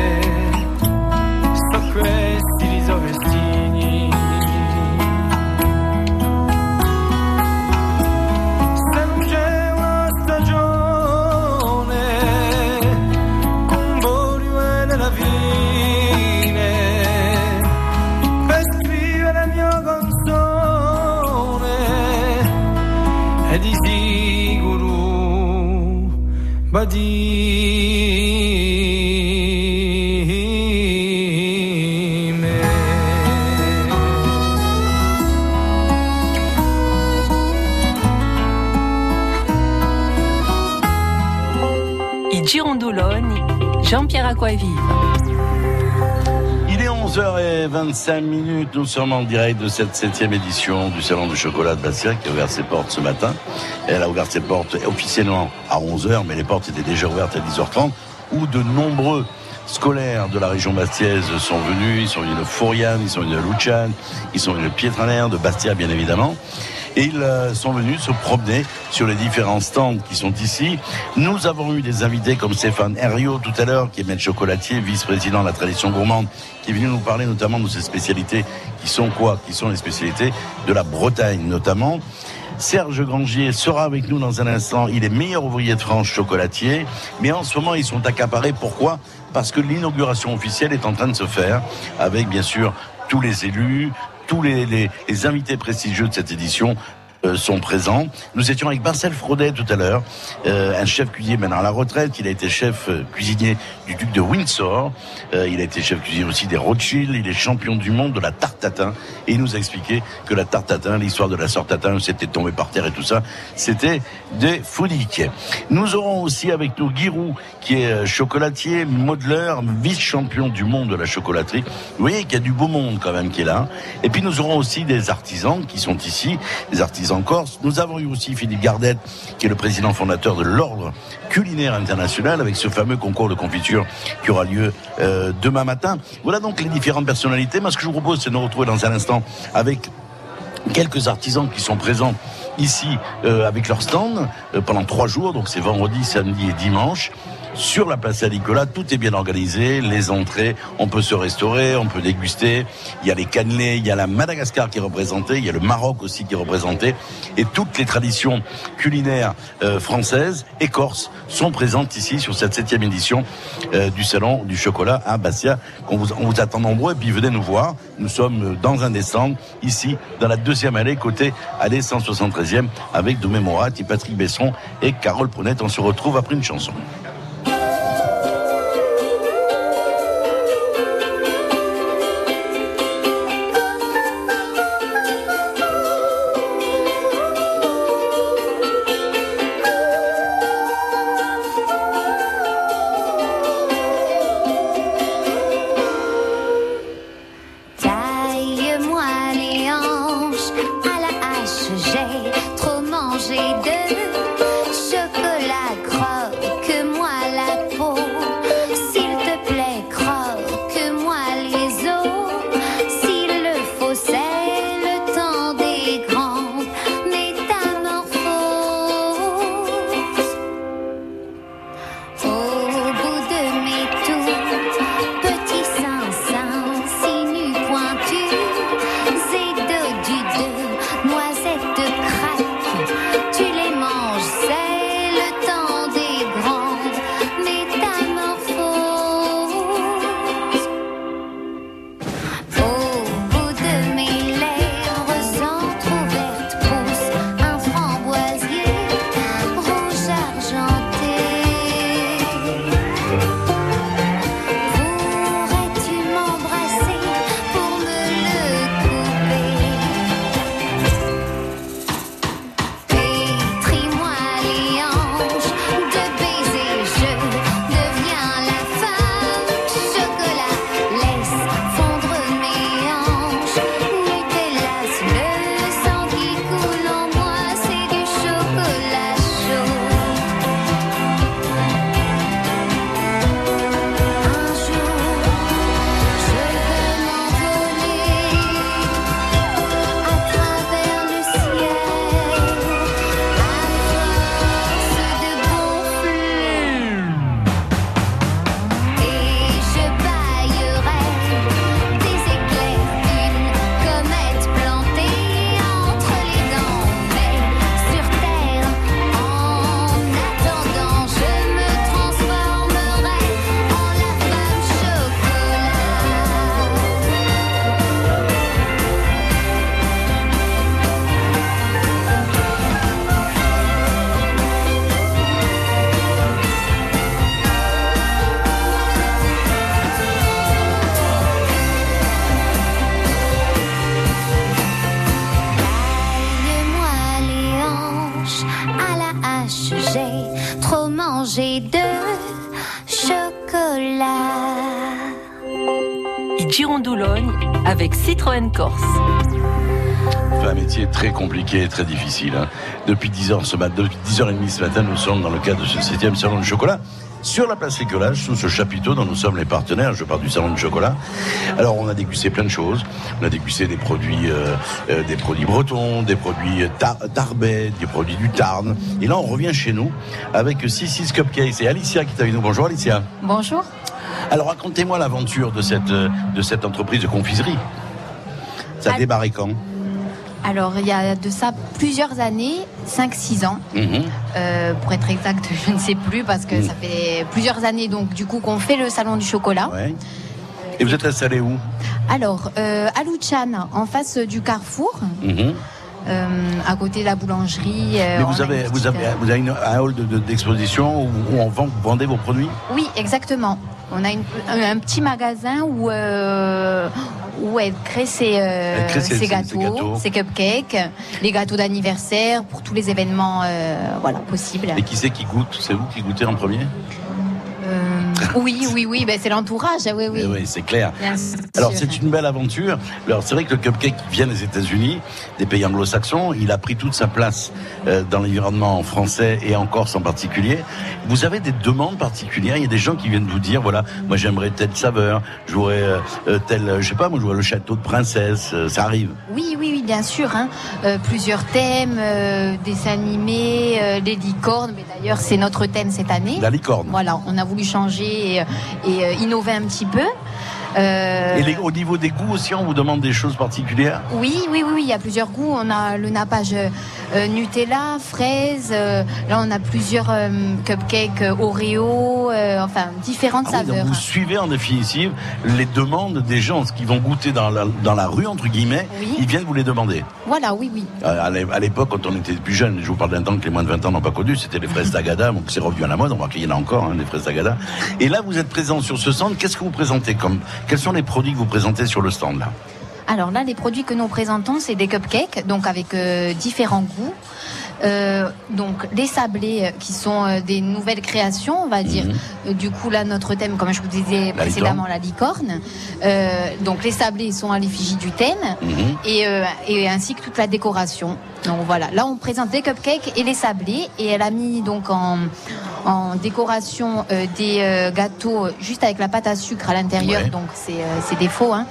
Girondoloni, Jean-Pierre Aquavive. Il est 11h25 minutes, nous sommes en direct de cette septième édition du Salon du Chocolat de Bastia qui a ouvert ses portes ce matin. Elle a ouvert ses portes officiellement à 11h, mais les portes étaient déjà ouvertes à 10h30, où de nombreux scolaires de la région bastiaise sont venus. Ils sont venus de Fouriane, ils sont venus de Luciane, ils sont venus de Pietraner, de Bastia bien évidemment. Ils euh, sont venus se promener sur les différents stands qui sont ici. Nous avons eu des invités comme Stéphane Herriot tout à l'heure, qui est maître chocolatier, vice-président de la tradition gourmande, qui est venu nous parler notamment de ses spécialités, qui sont quoi Qui sont les spécialités de la Bretagne notamment. Serge Grangier sera avec nous dans un instant. Il est meilleur ouvrier de France chocolatier. Mais en ce moment, ils sont accaparés. Pourquoi? Parce que l'inauguration officielle est en train de se faire avec, bien sûr, tous les élus, tous les, invités prestigieux de cette édition euh, sont présents. Nous étions avec Marcel Fraudet tout à l'heure, euh, un chef cuisinier maintenant à la retraite. Il a été chef euh, cuisinier du duc de Windsor. Il a été chef cuisinier aussi des Rothschild. Il est champion du monde de la tarte tatin. Et il nous a expliqué que la tarte tatin, l'histoire de la sorte tatin, c'était tombé par terre et tout ça, c'était des foudiques. Nous aurons aussi avec nous Giroud, qui est euh, chocolatier, modeleur, vice-champion du monde de la chocolaterie. Vous voyez qu'il y a du beau monde quand même qui est là. Et puis nous aurons aussi des artisans qui sont ici, des artisans corses. Nous avons eu aussi Philippe Gardette, qui est le président fondateur de l'Ordre culinaire international, avec ce fameux concours de confiture qui aura lieu euh, demain matin. Voilà donc les différentes personnalités. Moi, ce que je vous propose, c'est de nous retrouver dans un instant avec quelques artisans qui sont présents ici euh, avec leur stand pendant trois jours, donc c'est vendredi, samedi et dimanche. Sur la place Saint-Nicolas, tout est bien organisé, les entrées, on peut se restaurer, on peut déguster. Il y a les cannelés, il y a la Madagascar qui est représentée, il y a le Maroc aussi qui est représenté, et toutes les traditions culinaires euh, françaises et corses sont présentes ici sur cette septième édition euh, du salon du chocolat à Bastia. qu'on vous, on vous attend nombreux et puis venez nous voir. Nous sommes dans un des stands ici dans la deuxième allée côté allée 173e avec Doumé Morat, et Patrick Besson et Carole Pronette. On se retrouve après une chanson. Mangé de chocolat. Il Girondoulogne avec Citroën Corse. C'est un métier très compliqué et très difficile. hein. Depuis 10h ce matin, depuis 10h30 ce matin, nous sommes dans le cadre de ce 7e salon du chocolat. Sur la place Écolage, sous ce chapiteau dont nous sommes les partenaires, je parle du salon du chocolat. Alors on a dégusté plein de choses. On a dégusté des produits, euh, euh, des produits bretons, des produits tar- d'Arbet, des produits du Tarn. Et là on revient chez nous avec Sissis Cupcakes et Alicia qui est avec nous. Bonjour Alicia. Bonjour. Alors racontez-moi l'aventure de cette, euh, de cette entreprise de confiserie. Ça a débarré quand? Alors, il y a de ça plusieurs années, 5-6 ans. Mhm. Euh, pour être exact, je ne sais plus parce que Mhm. ça fait plusieurs années donc du coup qu'on fait le salon du chocolat. Ouais. Et vous êtes installé où? Alors, euh, à Luchan, en face du carrefour, Mhm. euh, à côté de la boulangerie. euh, Mais vous avez, vous avez, vous avez une- un hall de- de- d'exposition où, où on vend, vous vendez vos produits? Oui, exactement. On a une- un, un petit magasin où, euh, où elle crée ses, euh, Elle crée ses- ses ses- ses gâteaux, ses cupcakes, les gâteaux d'anniversaire pour tous les événements euh, voilà, possibles. Et qui c'est qui goûte? C'est vous qui goûtez en premier? Oui, oui, oui, ben, c'est l'entourage, oui, oui. Eh oui, c'est clair. Bien sûr. Alors c'est une belle aventure. Alors c'est vrai que le cupcake vient des États-Unis, des pays anglo-saxons, il a pris toute sa place euh, dans l'environnement français et en Corse en particulier. Vous avez des demandes particulières? Il y a des gens qui viennent vous dire voilà, moi j'aimerais telle saveur, j'aurais euh, euh, tel, je sais pas, moi je vois le château de princesse. euh, ça arrive. Oui, oui, oui, bien sûr. hein. Plusieurs thèmes, dessins animés, les licornes. Mais d'ailleurs, c'est notre thème cette année. La licorne. Voilà, on a voulu changer et, et, euh, innover un petit peu. Euh, Et les- au niveau des goûts aussi, on vous demande des choses particulières. Oui, oui, oui, oui, il y a plusieurs goûts. On a le nappage euh, Nutella, fraise. euh, là, on a plusieurs cupcakes Oreo, enfin différentes Ah oui, saveurs. vous suivez en définitive les demandes des gens, ce qui vont goûter dans la, dans la rue entre guillemets. Oui. Ils viennent vous les demander. Voilà, oui, oui. À l'é- à l'époque, quand on était plus jeune, je vous parle d'un temps que les moins de 20 ans n'ont pas connu, c'était les fraises d'Agada, donc c'est revenu à la mode, on voit qu'il y en a encore, hein, des fraises d'Agada. Et là, vous êtes présent sur ce stand, qu'est-ce que vous présentez comme Quels sont les produits que vous présentez sur le stand là Alors là, les produits que nous présentons, c'est des cupcakes, donc avec euh, différents goûts. Euh, donc les sablés euh, qui sont euh, des nouvelles créations, on va dire. Euh, du coup là notre thème, comme je vous disais La précédemment, la licorne. Donc les sablés sont à l'effigie du thème Mhm. et, et ainsi que toute la décoration. Donc voilà, là on présente les cupcakes et les sablés et elle a mis donc en, en décoration euh, des euh, gâteaux juste avec la pâte à sucre à l'intérieur, Ouais. donc c'est euh, faux. Hein,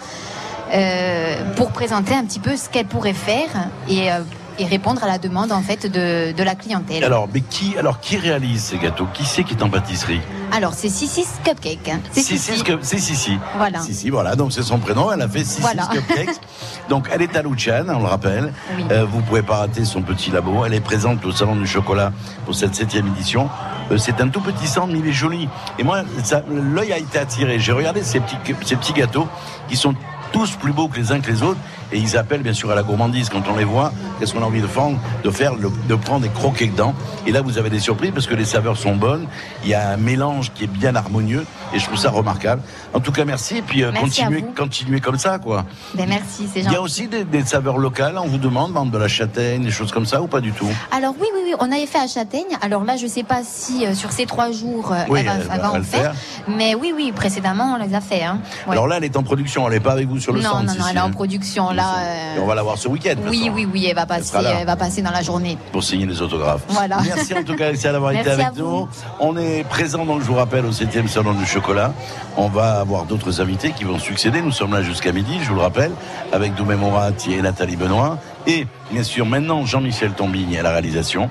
euh, pour présenter un petit peu ce qu'elle pourrait faire et, euh, et répondre à la demande en fait de, de la clientèle. Alors, mais qui, alors, qui réalise ces gâteaux? Qui c'est qui est en pâtisserie? Alors c'est Sissis Cupcake. hein. C'est Sissi, Sissi. que- c'est Sissi. Voilà. Sissi, voilà, donc c'est son prénom, elle a fait Sissi Voilà. Cupcakes. donc elle est à Luchan, on le rappelle. Oui. Euh, vous pouvez pas rater son petit labo. Elle est présente au Salon du Chocolat pour cette septième édition. Euh, c'est un tout petit stand, mais il est joli. Et moi, l'œil a été attiré. J'ai regardé ces petits, ces petits gâteaux qui sont tous plus beaux que les uns que les autres. Et ils appellent bien sûr à la gourmandise quand on les voit. Qu'est-ce qu'on a envie de faire, de faire, de prendre des croquets dedans? Et là, vous avez des surprises parce que les saveurs sont bonnes. Il y a un mélange qui est bien harmonieux. Et je trouve ça remarquable. En tout cas, merci. Et puis, euh, Merci continuez, continuez comme ça, quoi. Ben, merci, c'est Il y a aussi des, des saveurs locales. On vous demande, de la châtaigne, des choses comme ça ou pas du tout? Alors oui, oui, oui, on avait fait à Châtaigne. Alors là, je sais pas si euh, sur ces trois jours, euh, Oui, elle va, elle en faire. faire. Mais oui, oui, précédemment, on les a fait. Hein. Ouais. Alors là, elle est en production. Elle n'est pas avec vous sur le non, stand. non, non, si, elle est en hein. production. Là, euh, Et on va la voir ce week-end. oui, oui, oui, elle va passer, elle va passer dans la journée. Pour signer les autographes. Voilà. Merci en tout cas, Alexia, d'avoir été avec nous. On est présent, donc, je vous rappelle, au 7e Salon du Chocolat. On va avoir d'autres invités qui vont succéder. Nous sommes là jusqu'à midi, je vous le rappelle, avec Doumé Morat et Nathalie Benoît. Et bien sûr, maintenant, Jean-Michel Tombigne à la réalisation.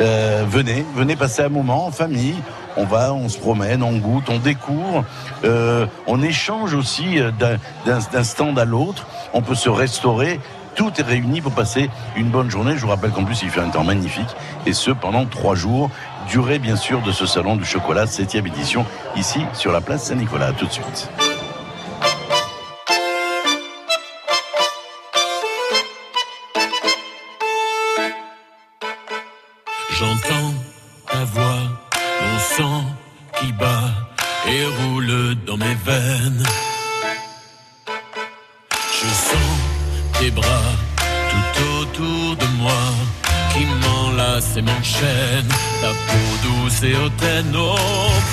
Euh, venez, venez passer un moment en famille. On va, on se promène, on goûte, on découvre, euh, on échange aussi euh, d'un- stand à l'autre. On peut se restaurer. Tout est réuni pour passer une bonne journée. Je vous rappelle qu'en plus, il fait un temps magnifique. Et ce, pendant trois jours. Durée, bien sûr, de ce salon du chocolat, septième édition, ici, sur la place Saint-Nicolas. Tout de suite. J'entends qui bat et roule dans mes veines. Je sens tes bras tout autour de moi qui m'enlacent et m'enchaînent. Ta peau douce et hautaine, oh,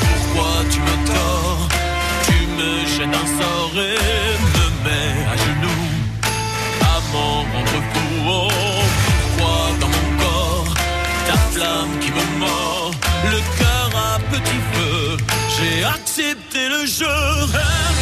pourquoi tu me tords? Tu me jettes un sort et me mets à genoux à m'en rendre fou. Oh, pourquoi dans mon corps ta flamme qui me mord, J'ai accepté le jeu.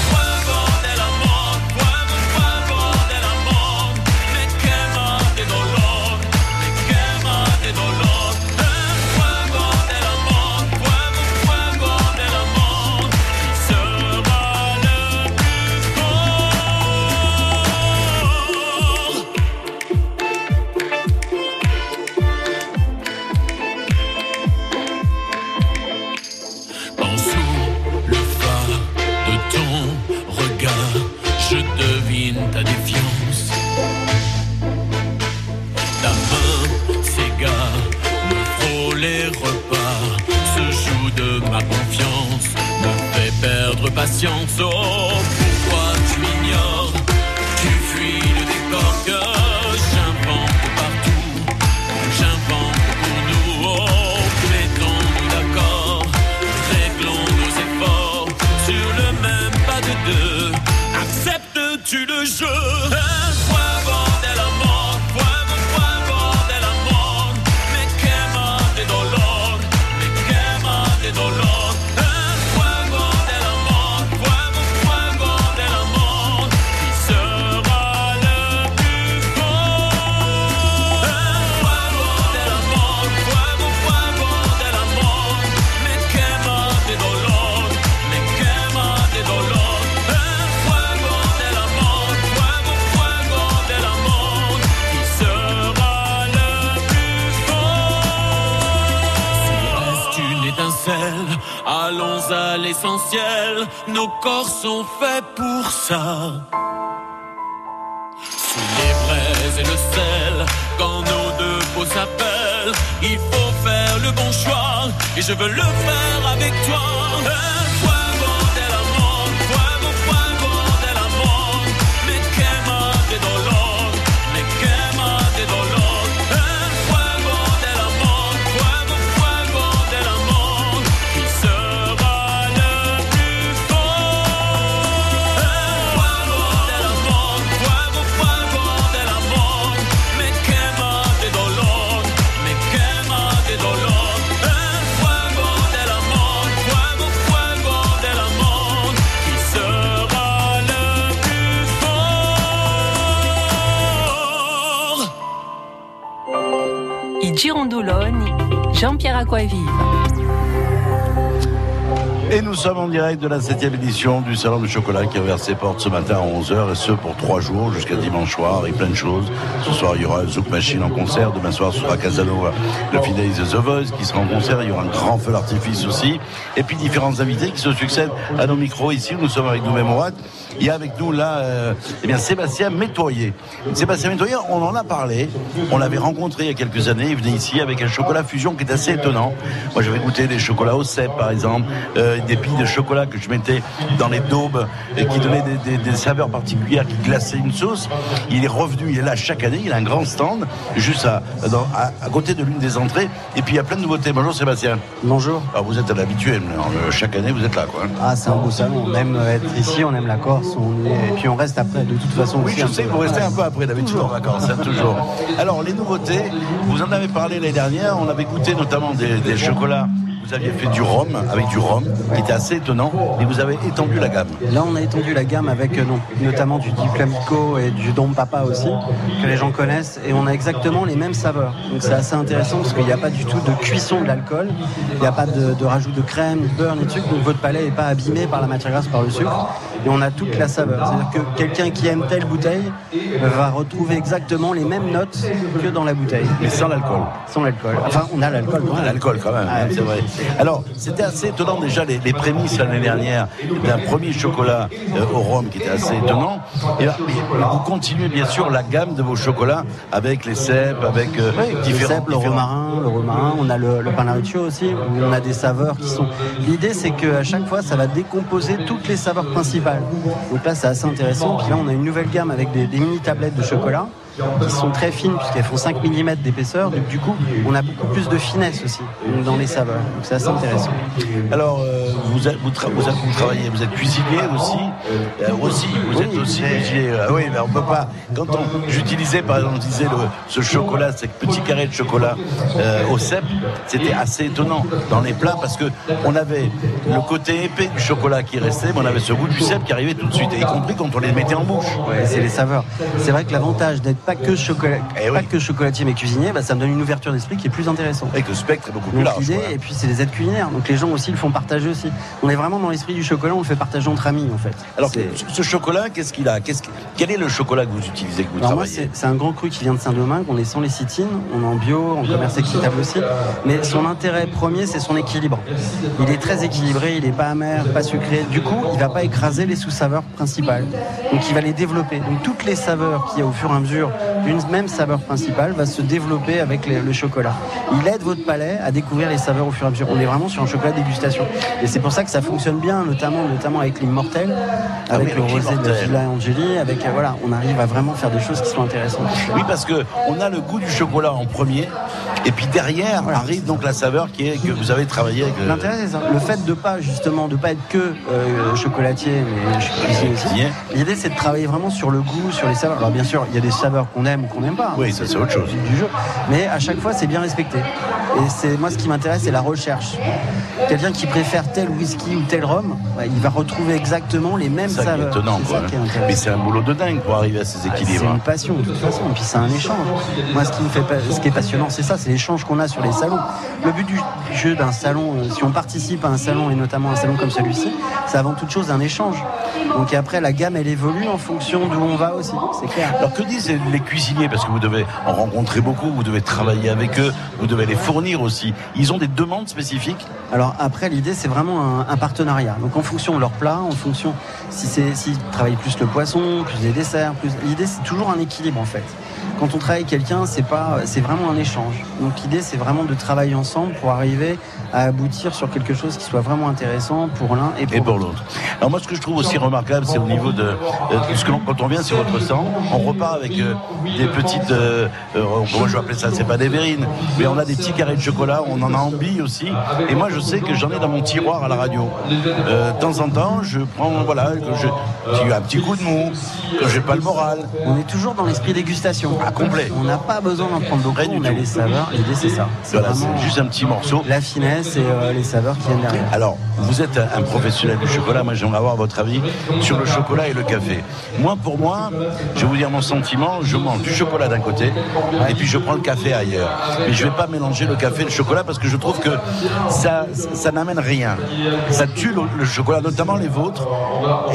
Nos corps sont faits pour ça. Sous les fraises et le sel, quand nos deux peaux s'appellent, il faut faire le bon choix. Et je veux le faire Jean-Pierre Aquavive. Et nous sommes en direct de la 7 édition du Salon du Chocolat qui a ouvert ses portes ce matin à 11h et ce pour trois jours jusqu'à dimanche soir et plein de choses. Ce soir, il y aura Zouk Machine en concert. Demain soir, ce sera Casanova, le Fidelis The Voice qui sera en concert. Il y aura un grand feu d'artifice aussi. Et puis différents invités qui se succèdent à nos micros ici. Nous sommes avec nous-mêmes au. Il y a avec nous là, euh, eh bien, Sébastien Métoyer. Sébastien Métoyer, on en a parlé. On l'avait rencontré il y a quelques années. Il venait ici avec un chocolat fusion qui est assez étonnant. Moi, j'avais goûté des chocolats au cèpe, par exemple, euh, des billes de chocolat que je mettais dans les daubes et qui donnaient des, des- des saveurs particulières, qui glaçaient une sauce. Il est revenu, il est là chaque année. Il a un grand stand juste à, dans- à, à côté de l'une des entrées. Et puis il y a plein de nouveautés. Bonjour Sébastien. Bonjour. Alors vous êtes un habitué. euh, chaque année, vous êtes là, quoi. Ah, c'est un beau salon. On aime être ici, on aime la Corse, on est- et puis on reste après. De toute façon, Oui, je sais, vous restez un peu après d'habitude en vacances, hein, toujours. Alors, les nouveautés, vous en avez parlé l'année dernière, on avait goûté notamment des, des chocolats. Vous aviez fait du rhum, avec du rhum, qui était assez étonnant, et vous avez étendu la gamme. Là, on a étendu la gamme avec euh, non, notamment du Diplamico et du Dom Papa aussi, que les gens connaissent, et on a exactement les mêmes saveurs. Donc c'est assez intéressant parce qu'il n'y a pas du tout de cuisson de l'alcool, il n'y a pas de, de rajout de crème, de beurre, ni de sucre, donc votre palais n'est pas abîmé par la matière grasse, par le sucre, et on a toute la saveur. C'est-à-dire que quelqu'un qui aime telle bouteille va retrouver exactement les mêmes notes que dans la bouteille. Mais sans l'alcool. Sans l'alcool. Enfin, on a l'alcool. Ah, même. L'alcool quand même, hein, c'est vrai. Alors, c'était assez étonnant déjà les, les prémices l'année dernière d'un premier chocolat euh, au rhum qui était assez étonnant. Et là, vous continuez bien sûr la gamme de vos chocolats avec les cèpes, avec euh, différents... cèpe, le différents- romarin, le romarin, on a le, le panariccio aussi, où on a des saveurs qui sont. L'idée, c'est qu'à chaque fois, ça va décomposer toutes les saveurs principales. Donc là, c'est assez intéressant. Puis là, on a une nouvelle gamme avec des, des mini tablettes de chocolat sont très fines puisqu'elles font 5 mm d'épaisseur. Donc du coup, on a beaucoup plus de finesse aussi dans les saveurs. Donc c'est assez intéressant. Alors, euh, vous, êtes- vous, tra- vous, êtes- vous travaillez, vous êtes cuisinier aussi Euh, Aussi, vous êtes aussi cuisinier. Ah oui, mais on peut pas. Quand on, j'utilisais, par exemple, je disais le- ce chocolat, ces petits carrés de chocolat euh, au cèpe, c'était assez étonnant dans les plats parce que on avait le côté épais du chocolat qui restait, mais on avait ce goût du cèpe qui arrivait tout de suite, et y compris quand on les mettait en bouche. Ouais, c'est les saveurs. C'est vrai que l'avantage d'être pas que, chocolat, pas que chocolatier mais cuisinier, bah, ça me donne une ouverture d'esprit qui est plus intéressante. Et que le spectre est beaucoup plus Donc, large. et puis c'est les aides culinaires. Donc les gens aussi le font partager aussi. On est vraiment dans l'esprit du chocolat, on le fait partager entre amis en fait. Alors, ce, ce chocolat, qu'est-ce qu'il a? Qu'est-ce que- Quel est le chocolat que vous utilisez, que vous Alors travaillez? c'est un grand cru qui vient de Saint-Domingue. On est sans lécithine, on est en bio, en commerce équitable aussi. Mais son intérêt premier, c'est son équilibre. Il est très équilibré, il n'est pas amer, pas sucré. Du coup, il va pas écraser les sous-saveurs principales. Donc, il va les développer. Donc, toutes les saveurs qu'il y a au fur et à mesure d'une même saveur principale va se développer avec les- le chocolat. Il aide votre palais à découvrir les saveurs au fur et à mesure. On est vraiment sur un chocolat dégustation. Et c'est pour ça que ça fonctionne bien, notamment, notamment avec l'immortel, Ah avec oui, le rosé de. Villa Angeli, avec euh, voilà, on arrive à vraiment faire des choses qui sont intéressantes. Oui, parce que on a le goût du chocolat en premier, et puis derrière arrive donc la saveur qui est que vous avez travaillé avec. L'intérêt, c'est ça. Le fait de pas, justement, de pas être que euh, chocolatier, mais je suis cuisinier aussi. L'idée, c'est de travailler vraiment sur le goût, sur les saveurs. Alors, bien sûr, il y a des saveurs qu'on aime ou qu'on n'aime pas. Oui, ça, c'est autre chose. Du jeu. Mais à chaque fois, c'est bien respecté. Et c'est moi, ce qui m'intéresse, c'est la recherche. Quelqu'un qui préfère tel whisky ou tel rhum, bah, il va retrouver exactement les mêmes C'est ça qui est saveurs. étonnant, C'est quoi. ça qui est intéressant. Mais c'est un boulot de dingue pour arriver à ces C'est équilibres. une passion de toute façon, et puis c'est un échange. Moi, ce qui me fait, ce qui est passionnant, c'est ça, c'est l'échange qu'on a sur les salons. Le but du jeu d'un salon, euh, si on participe à un salon et notamment un salon comme celui-ci, c'est avant toute chose un échange. Donc après, la gamme, elle évolue en fonction d'où on va aussi, c'est clair. Alors que disent les cuisiniers Parce que vous devez en rencontrer beaucoup, vous devez travailler avec eux, vous devez les fournir aussi. Ils ont des demandes spécifiques Alors après, l'idée, c'est vraiment un, partenariat. Donc en fonction de leur plat, en fonction si c'est s'ils travaillent plus le poisson, plus les desserts, plus l'idée, c'est toujours un équilibre en fait. Quand on travaille avec quelqu'un, c'est pas, c'est vraiment un échange. Donc l'idée, c'est vraiment de travailler ensemble pour arriver à aboutir sur quelque chose qui soit vraiment intéressant pour l'un et pour, l'autre. Alors moi, ce que je trouve aussi remarquable, c'est au niveau de, de ce que l'on- quand on vient sur votre stand, on repart avec euh, des petites, euh, euh, comment je vais appeler ça, c'est pas des verrines, mais on a des petits carrés de chocolat, on en a en billes aussi. Et moi, je sais que j'en ai dans mon tiroir à la radio. Euh, de temps en temps, je prends, voilà, que j'ai un petit coup de mou, que j'ai pas le moral. On est toujours dans l'esprit dégustation. À complet. On n'a pas besoin d'en prendre beaucoup. On a les saveurs. L'idée, c'est ça. Voilà, vraiment c'est juste un petit morceau. La finesse et euh, les saveurs qui viennent derrière. Alors, vous êtes un professionnel du chocolat. Moi, j'aimerais avoir votre avis sur le chocolat et le café. Moi, pour moi, je vais vous dire mon sentiment. Je mange du chocolat d'un côté et puis je prends le café ailleurs. Mais je vais pas mélanger le café et le chocolat parce que je trouve que ça, ça n'amène rien. Ça tue le, le chocolat, notamment les vôtres.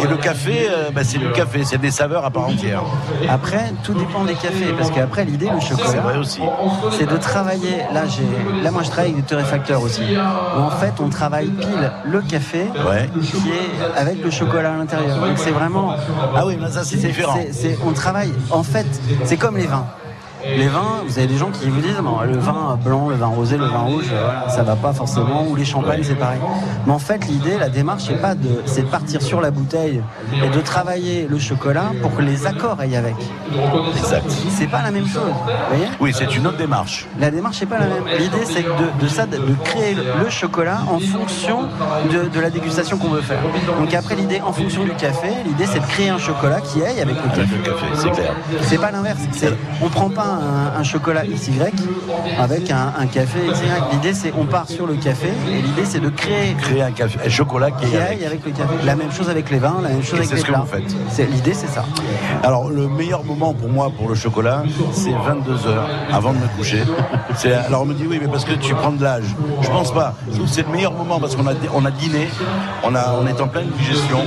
Et le café, euh, bah, c'est du café. C'est des saveurs à part entière. Après, tout dépend des cafés, parce qu'après l'idée, le chocolat, C'est c'est de travailler. Là, j'ai, là, moi, je travaille avec des torréfacteurs aussi. Où en fait, on travaille pile le café Ouais. qui est avec le chocolat à l'intérieur. Donc c'est vraiment. Ah oui, mais ça, c'est différent. on travaille. En fait, c'est comme les vins. Les vins, vous avez des gens qui vous disent bon, le vin blanc, le vin rosé, le vin rouge, euh, voilà, ça va pas forcément, ou les champagnes, c'est pareil. Mais en fait, l'idée, la démarche, c'est pas de, c'est de partir sur la bouteille et de travailler le chocolat pour que les accords aillent avec. Exact. C'est pas la même chose, vous voyez? Oui, c'est une autre démarche. La démarche n'est pas la même. L'idée, c'est de, de ça, de, de créer le, le chocolat en fonction de, de la dégustation qu'on veut faire. Donc après, l'idée, en fonction du café, l'idée, c'est de créer un chocolat qui aille avec le café. c'est clair. C'est pas l'inverse. On prend pas un, un chocolat XY avec un, un café XY. L'idée, c'est on part sur le café et l'idée, c'est de créer Créer un, café, un chocolat qui qui aille avec le café. La même chose avec les vins, la même chose Et avec c'est les ce que vous faites. C'est- L'idée, c'est ça. Alors, le meilleur moment pour moi, pour le chocolat, c'est 22 heures avant de me coucher. C'est- Alors, on me dit, oui, mais parce que tu prends de l'âge. Je pense pas. C'est le meilleur moment parce qu'on a, on a dîné, on, a, on est en pleine digestion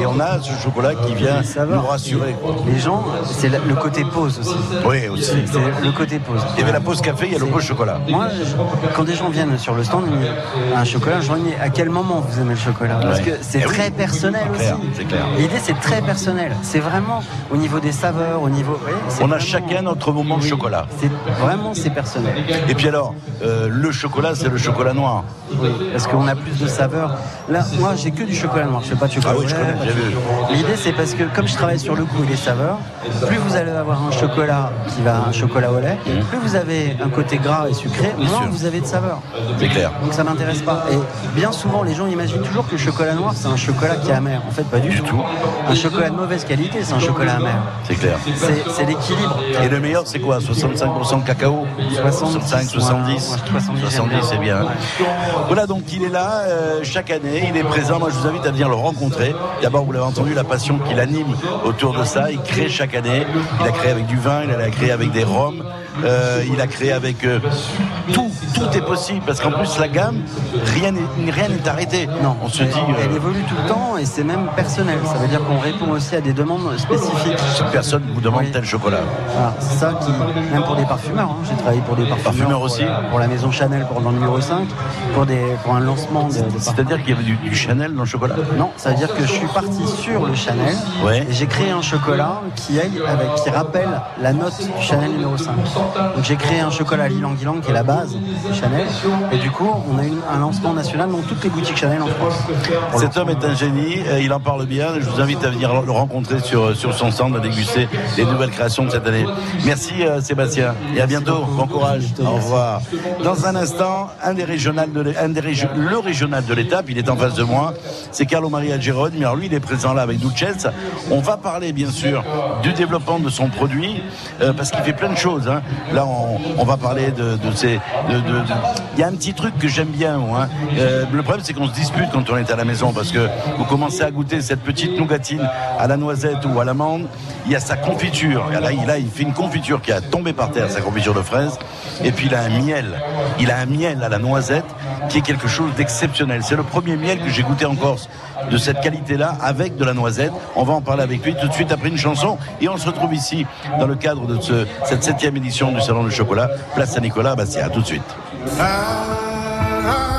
et on a ce chocolat qui vient nous rassurer. Les gens, c'est le côté pause aussi. Oui, aussi. C'est le côté pause. Il y avait la pause café, il y a le pause chocolat. Moi, je- quand des gens viennent sur le stand, ils me disent, un chocolat, je leur dis à quel moment vous aimez le chocolat Parce que c'est Eh oui, très personnel c'est aussi. clair, clair. L'idée, c'est très personnel. C'est vraiment au niveau des saveurs, au niveau. voyez, On a chacun notre moment de Oui, chocolat. C'est vraiment c'est personnel. Et puis alors, euh, le chocolat, c'est le chocolat noir. Oui, parce qu'on a plus de saveurs. Là, moi, j'ai que du chocolat noir. Je fais pas de chocolat. Ah oui, je connais. L'idée, c'est parce que comme je travaille sur le goût et les saveurs, plus vous allez avoir un chocolat qui va chocolat au lait, plus vous avez un côté gras et sucré, moins vous avez de saveurs. C'est clair. Donc ça m'intéresse pas. Et bien souvent, les gens imaginent toujours que le chocolat noir, c'est un chocolat qui est amer. En fait, pas du, tout. Un chocolat de mauvaise qualité, c'est un chocolat amer. C'est clair. C'est l'équilibre. Et le meilleur, c'est quoi? 65% de cacao? 65, 70 70, 70, c'est bien. Voilà, donc il est là euh, chaque année, il est présent. Moi, je vous invite à venir le rencontrer. D'abord, vous l'avez entendu, la passion qu'il anime autour de ça. Il crée chaque année. Il a créé avec du vin, il a créé avec des rhums. Euh, il a créé avec euh, tout, tout est possible parce qu'en plus la gamme, rien n'est rien n'est arrêté. Non, on se dit. euh, Elle évolue tout le temps et c'est même personnel. Ça veut dire qu'on répond aussi à des demandes spécifiques. Personne ne vous demande tel chocolat. C'est ça qui, même pour des parfumeurs, hein. j'ai travaillé pour des parfumeurs, Parfumeurs pour aussi la- pour la maison Chanel pour le numéro 5, pour, des, pour un lancement C'est-à-dire qu'il y avait du, du Chanel dans le chocolat Non, ça veut dire que je suis parti sur le Chanel Ouais. et j'ai créé un chocolat qui aille avec, qui rappelle la note du Chanel numéro 5. Donc j'ai créé un chocolat Lilang Ylang qui est la base du Chanel et du coup on a eu un lancement national dans toutes les boutiques Chanel en France. Cet homme est un génie, euh, il en parle bien. Je vous invite à venir le rencontrer sur, sur son stand, à déguster les nouvelles créations de cette année. Merci euh, Sébastien et à bientôt. Bon courage. Au revoir. Dans un instant, un des régionales de l'é- un des régi- le régional de l'étape, il est en face de moi. C'est Carlo Maria Gironi. Mais alors lui, il est présent là avec Duchess. On va parler bien sûr du développement de son produit euh, parce qu'il fait plein de choses. hein. Là, on, va parler de, ces. Il y a un petit truc que j'aime bien. hein. Euh, le problème, c'est qu'on se dispute quand on est à la maison parce que vous commencez à goûter cette petite nougatine à la noisette ou à l'amande. Il y a sa confiture. Là, il, a, il fait une confiture qui a tombé par terre, sa confiture de fraise. Et puis il a un miel. Il a un miel à la noisette qui est quelque chose d'exceptionnel. C'est le premier miel que j'ai goûté en Corse de cette qualité-là avec de la noisette. On va en parler avec lui tout de suite après une chanson. Et on se retrouve ici dans le cadre de ce- cette septième édition du Salon du Chocolat, Place Saint-Nicolas. À tout de suite. I'm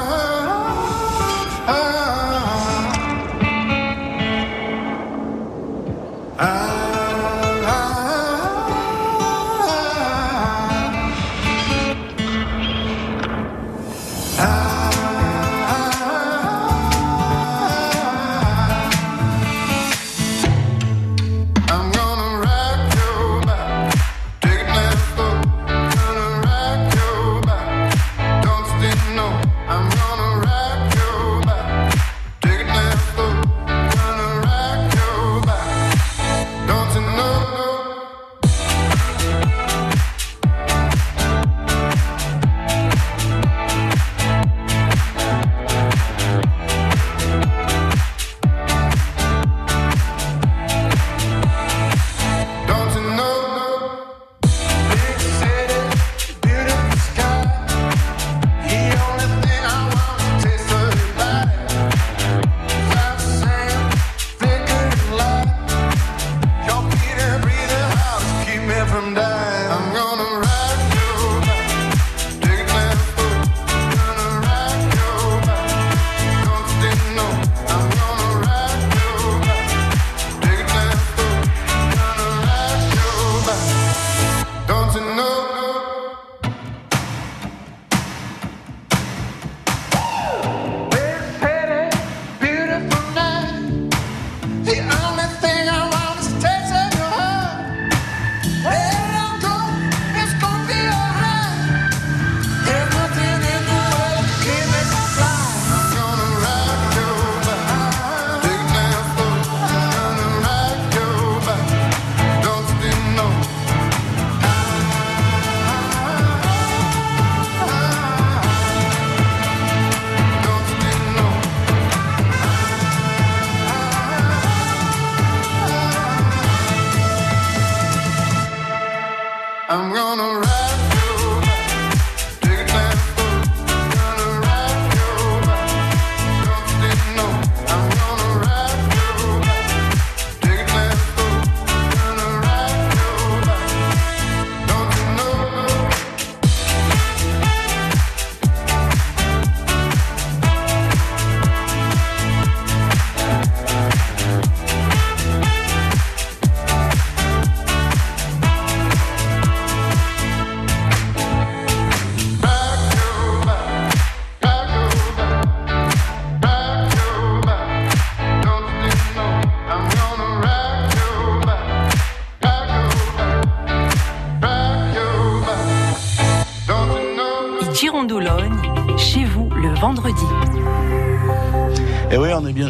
gonna ride.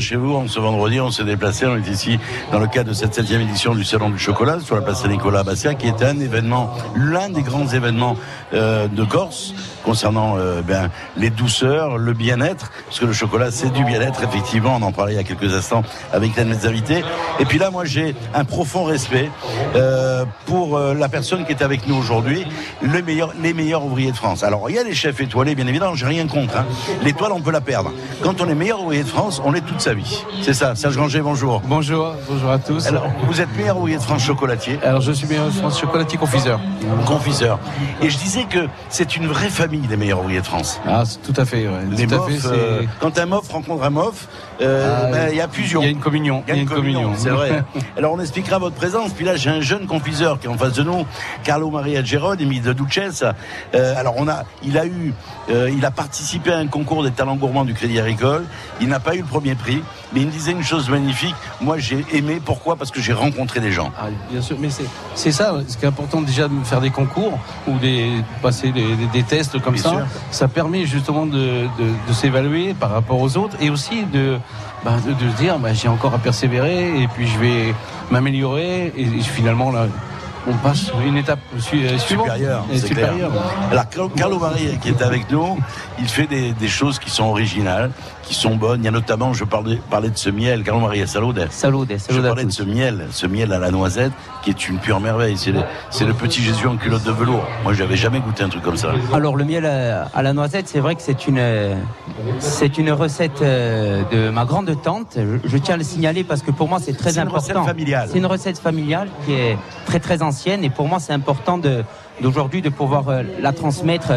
Chez vous. Ce vendredi, on s'est déplacé. On est ici dans le cadre de cette septième édition du Salon du Chocolat sur la place Saint-Nicolas à Bastia, qui est un événement, l'un des grands événements euh, de Corse concernant euh, ben, les douceurs, le bien-être, parce que le chocolat c'est du bien-être, effectivement, on en parlait il y a quelques instants avec l'un de mes invités. Et puis là, moi j'ai un profond respect euh, pour euh, la personne qui est avec nous aujourd'hui, le meilleur, les meilleurs ouvriers de France. Alors il y a les chefs étoilés, bien évidemment, j'ai rien contre. hein. L'étoile, on peut la perdre. Quand on est meilleur ouvrier de France, on est toute sa vie. C'est ça. Serge Granger, bonjour. Bonjour, bonjour à tous. Alors, vous êtes meilleur ouvrier de France chocolatier? Alors, je suis meilleur de France chocolatier confiseur. Confiseur. Et je disais que c'est une vraie famille, les meilleurs ouvriers de France. Ah, c'est tout à fait. ouais. Les tout à fait, euh, quand un mof rencontre un mof, euh, Ah, ben, il y a fusion. Il y a une communion. Il y a une communion, c'est vrai. Alors on expliquera votre présence. Puis là, j'ai un jeune confiseur qui est en face de nous, Carlo Maria Geronimi de Duchesse. Euh, alors on a, il a eu, euh, il a participé à un concours des talents gourmands du Crédit Agricole. Il n'a pas eu le premier prix, mais il me disait une chose magnifique. Moi, j'ai aimé. Pourquoi? Parce que j'ai rencontré des gens. Ah, bien sûr, mais c'est- c'est ça, ce qui est important déjà de faire des concours ou des passer des, des- des tests comme Bien ça. sûr. Ça permet justement de, de- de s'évaluer par rapport aux autres et aussi de, bah, de, de se dire bah, j'ai encore à persévérer et puis je vais m'améliorer et, et finalement là on passe une étape euh, suivante. supérieur. Et c'est clair. supérieure. Alors Carlo- Maria qui est avec nous, il fait des, des choses qui sont originales, qui sont bonnes. Il y a notamment, je parlais, parlais de ce miel, Carlo Maria Salode. Salode, Je parlais de ce miel, ce miel à la noisette, qui est une pure merveille. C'est le, petit Jésus en culotte de velours. Moi, j'avais jamais goûté un truc comme ça. Alors le miel euh, à la noisette, c'est vrai que c'est une euh, c'est une recette euh, de ma grande tante. Je, je tiens à le signaler parce que pour moi c'est très C'est une important. recette familiale. C'est une recette familiale qui est très très ancienne et pour moi c'est important d'aujourd'hui de pouvoir euh, la transmettre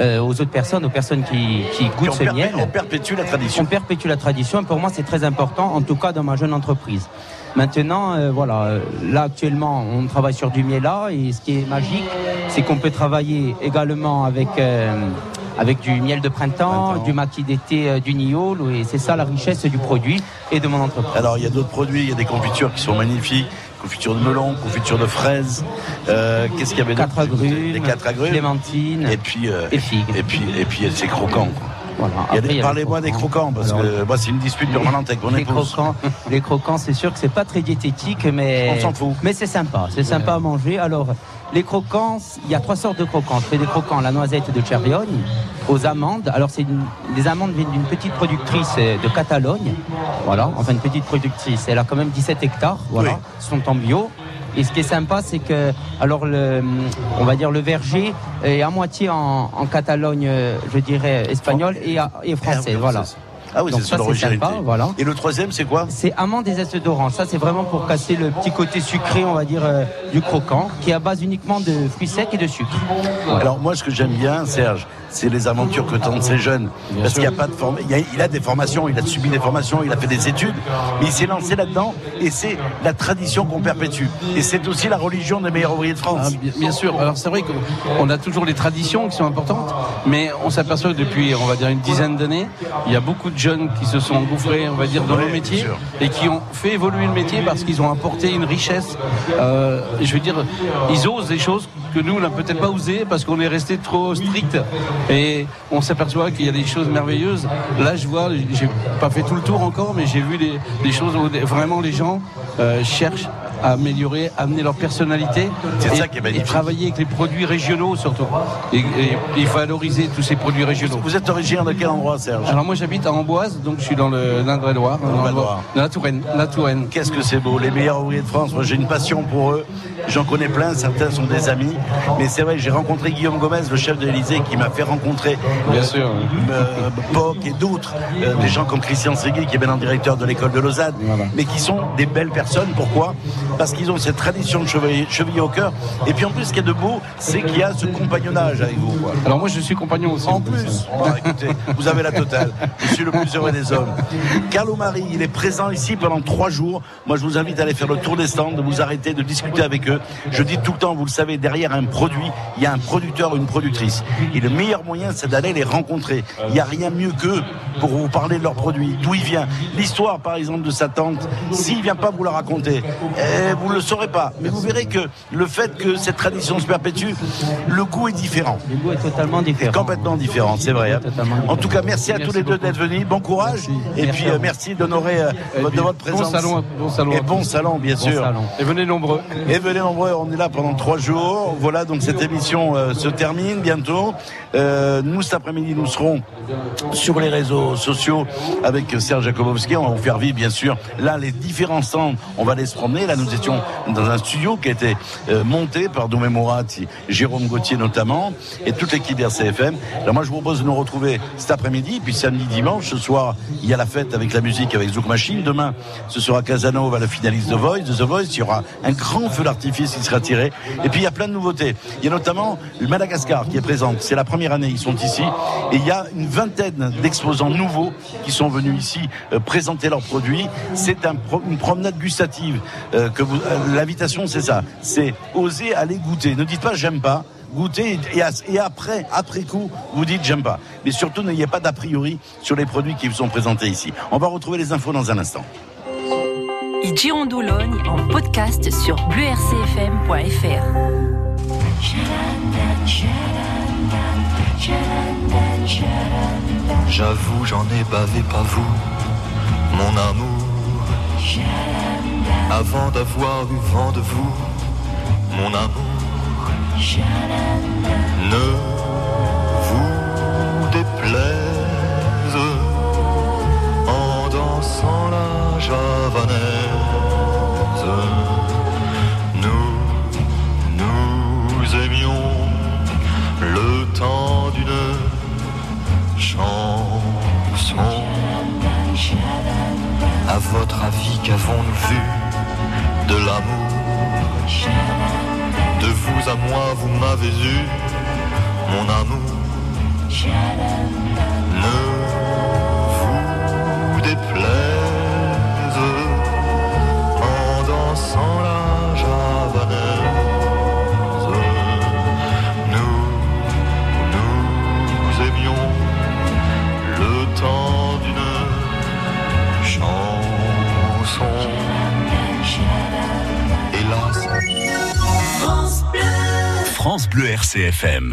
euh, aux autres personnes, aux personnes qui, goûtent ce perpé- miel. on perpétue la tradition. On perpétue la tradition pour moi c'est très important, en tout cas dans ma jeune entreprise. Maintenant, euh, voilà, euh, là actuellement on travaille sur du miel là et ce qui est magique, c'est qu'on peut travailler également avec euh, avec du miel de printemps, du maquis d'été du Niol et c'est ça la richesse du produit et de mon entreprise. Alors, il y a d'autres produits, il y a des confitures qui sont magnifiques. Confiture de melon, confiture de fraises. Euh, Qu'est-ce qu'il y avait d'autre Quatre agrumes, Les quatre agrumes. clémentine Et puis, euh, et figues. Et puis, et puis c'est croquant. quoi. Voilà. Parlez-moi des croquants, parce Alors, que moi, c'est une dispute permanente avec mon les épouse. croquants, les croquants, c'est sûr que c'est pas très diététique, mais On s'en fout. Mais c'est sympa, c'est sympa à manger. Alors, les croquants, il y a trois sortes de croquants. Je fais des croquants à la noisette de Cherviogne, aux amandes. Alors, c'est amandes viennent d'une petite productrice euh, de Catalogne, voilà, enfin une petite productrice. Elle a quand même 17 hectares, voilà, Oui. sont en bio. Et ce qui est sympa, c'est que, alors, le, on va dire le verger est à moitié en, en Catalogne, euh, je dirais, espagnole et, et français, voilà. Ah oui, c'est ça, l'originalité. sympa, voilà. Et le troisième, c'est quoi? C'est amande des zestes d'orange. Ça, c'est vraiment pour casser le petit côté sucré, on va dire, euh, du croquant, qui est à base uniquement de fruits secs et de sucre. Alors moi, ce que j'aime bien, Serge, c'est les aventures que tentent ces jeunes. parce qu'il a pas de forme. Il, a- il a des formations, il a subi des formations, il a fait des études, mais il s'est lancé là-dedans et c'est la tradition qu'on perpétue. Et c'est aussi la religion des meilleurs ouvriers de Ah, France. bien, bien sûr. Alors c'est vrai qu'on a toujours les traditions qui sont importantes, mais on s'aperçoit que depuis, on va dire, une dizaine d'années, il y a beaucoup de jeunes qui se sont engouffrés, on va dire, dans Ouais, le métier et qui ont fait évoluer le métier parce qu'ils ont apporté une richesse. Euh, je veux dire, ils osent des choses que nous, on n'a peut-être pas osé parce qu'on est resté trop strict et on s'aperçoit qu'il y a des choses merveilleuses. Là, je vois, j'ai pas fait tout le tour encore, mais j'ai vu des, des choses où vraiment les gens euh, cherchent à améliorer, à amener leur personnalité. C'est ça qui est magnifique. Et travailler avec les produits régionaux surtout. Et, et- et valoriser tous ces produits régionaux. Vous êtes originaire de quel endroit, Serge? Alors moi j'habite à Amboise, donc je suis dans le l'Indre-et-Loire, dans, la Touraine. La Touraine. Qu'est-ce que c'est beau, les meilleurs ouvriers de France. Moi, j'ai une passion pour eux. J'en connais plein, certains sont des amis. Mais c'est vrai, j'ai rencontré Guillaume Gomez, le chef de l'Élysée, qui m'a fait rencontrer Bien sûr. euh, Bock et d'autres, euh, des gens comme Christian Segui, qui est maintenant directeur de l'école de Lausanne, mais qui sont des belles personnes. Pourquoi? Parce qu'ils ont cette tradition de chevalier, chevalier au cœur. Et puis en plus, ce qui est de beau, c'est qu'il y a ce compagnonnage avec vous. quoi. Alors moi je suis compagnon aussi. En plus, Bon, écoutez, vous avez la totale. Je suis le plus heureux des hommes. Carlo Marie, il est présent ici pendant trois jours. Moi, je vous invite à aller faire le tour des stands, de vous arrêter, de discuter avec eux. Je dis tout le temps, vous le savez, derrière un produit, il y a un producteur ou une productrice. Et le meilleur moyen, c'est d'aller les rencontrer. Il n'y a rien mieux qu'eux pour vous parler de leur produit, d'où il vient. L'histoire, par exemple, de sa tante, s'il vient pas vous la raconter, vous ne le saurez pas. Mais vous verrez que le fait que cette tradition se perpétue, le goût est différent. Le goût est totalement différent. Complètement différent, c'est vrai. hein. En tout cas, merci à tous les deux d'être venus. Bon courage. Et puis, euh, merci d'honorer euh, de votre présence. Bon salon, bon salon. Et bon salon, bien Bon sûr. salon. Et venez nombreux. Et venez nombreux, on est là pendant trois jours. Voilà, donc cette émission euh, se termine bientôt. Euh, nous, cet après-midi, nous serons sur les réseaux sociaux avec Serge Jakobowski. On va vous faire vivre, bien sûr, là, les différents stands. On va aller se promener. Là, nous étions dans un studio qui a été euh, monté par Doumé Morat, Jérôme Gauthier notamment, et toute l'équipe d'RCFM. Alors moi, je vous propose de nous retrouver cet après-midi, puis samedi, dimanche. Ce soir, il y a la fête avec la musique, avec Zouk Machine. Demain, ce sera Casanova, la finaliste de Voice, de The Voice. Il y aura un grand feu d'artifice qui sera tiré. Et puis, il y a plein de nouveautés. Il y a notamment le Madagascar qui est présente. C'est la première année, ils sont ici. Et il y a une vingtaine d'exposants nouveaux qui sont venus ici euh, présenter leurs produits. C'est un pro- une promenade gustative. euh, que vous- euh, L'invitation, c'est ça. C'est oser aller goûter. Ne dites pas j'aime pas goûter et, après, après coup, vous dites j'aime pas. Mais surtout, n'ayez pas d'a priori sur les produits qui vous sont présentés ici. On va retrouver les infos dans un instant. En podcast sur bleurcfm.fr. J'avoue, j'en ai bavé, pas vous, mon amour. Avant d'avoir eu vent de vous, mon amour. Ne vous déplaise À votre avis, qu'avons-nous vu de l'amour De vous à moi, vous m'avez eu, mon amour. France Bleu RCFM.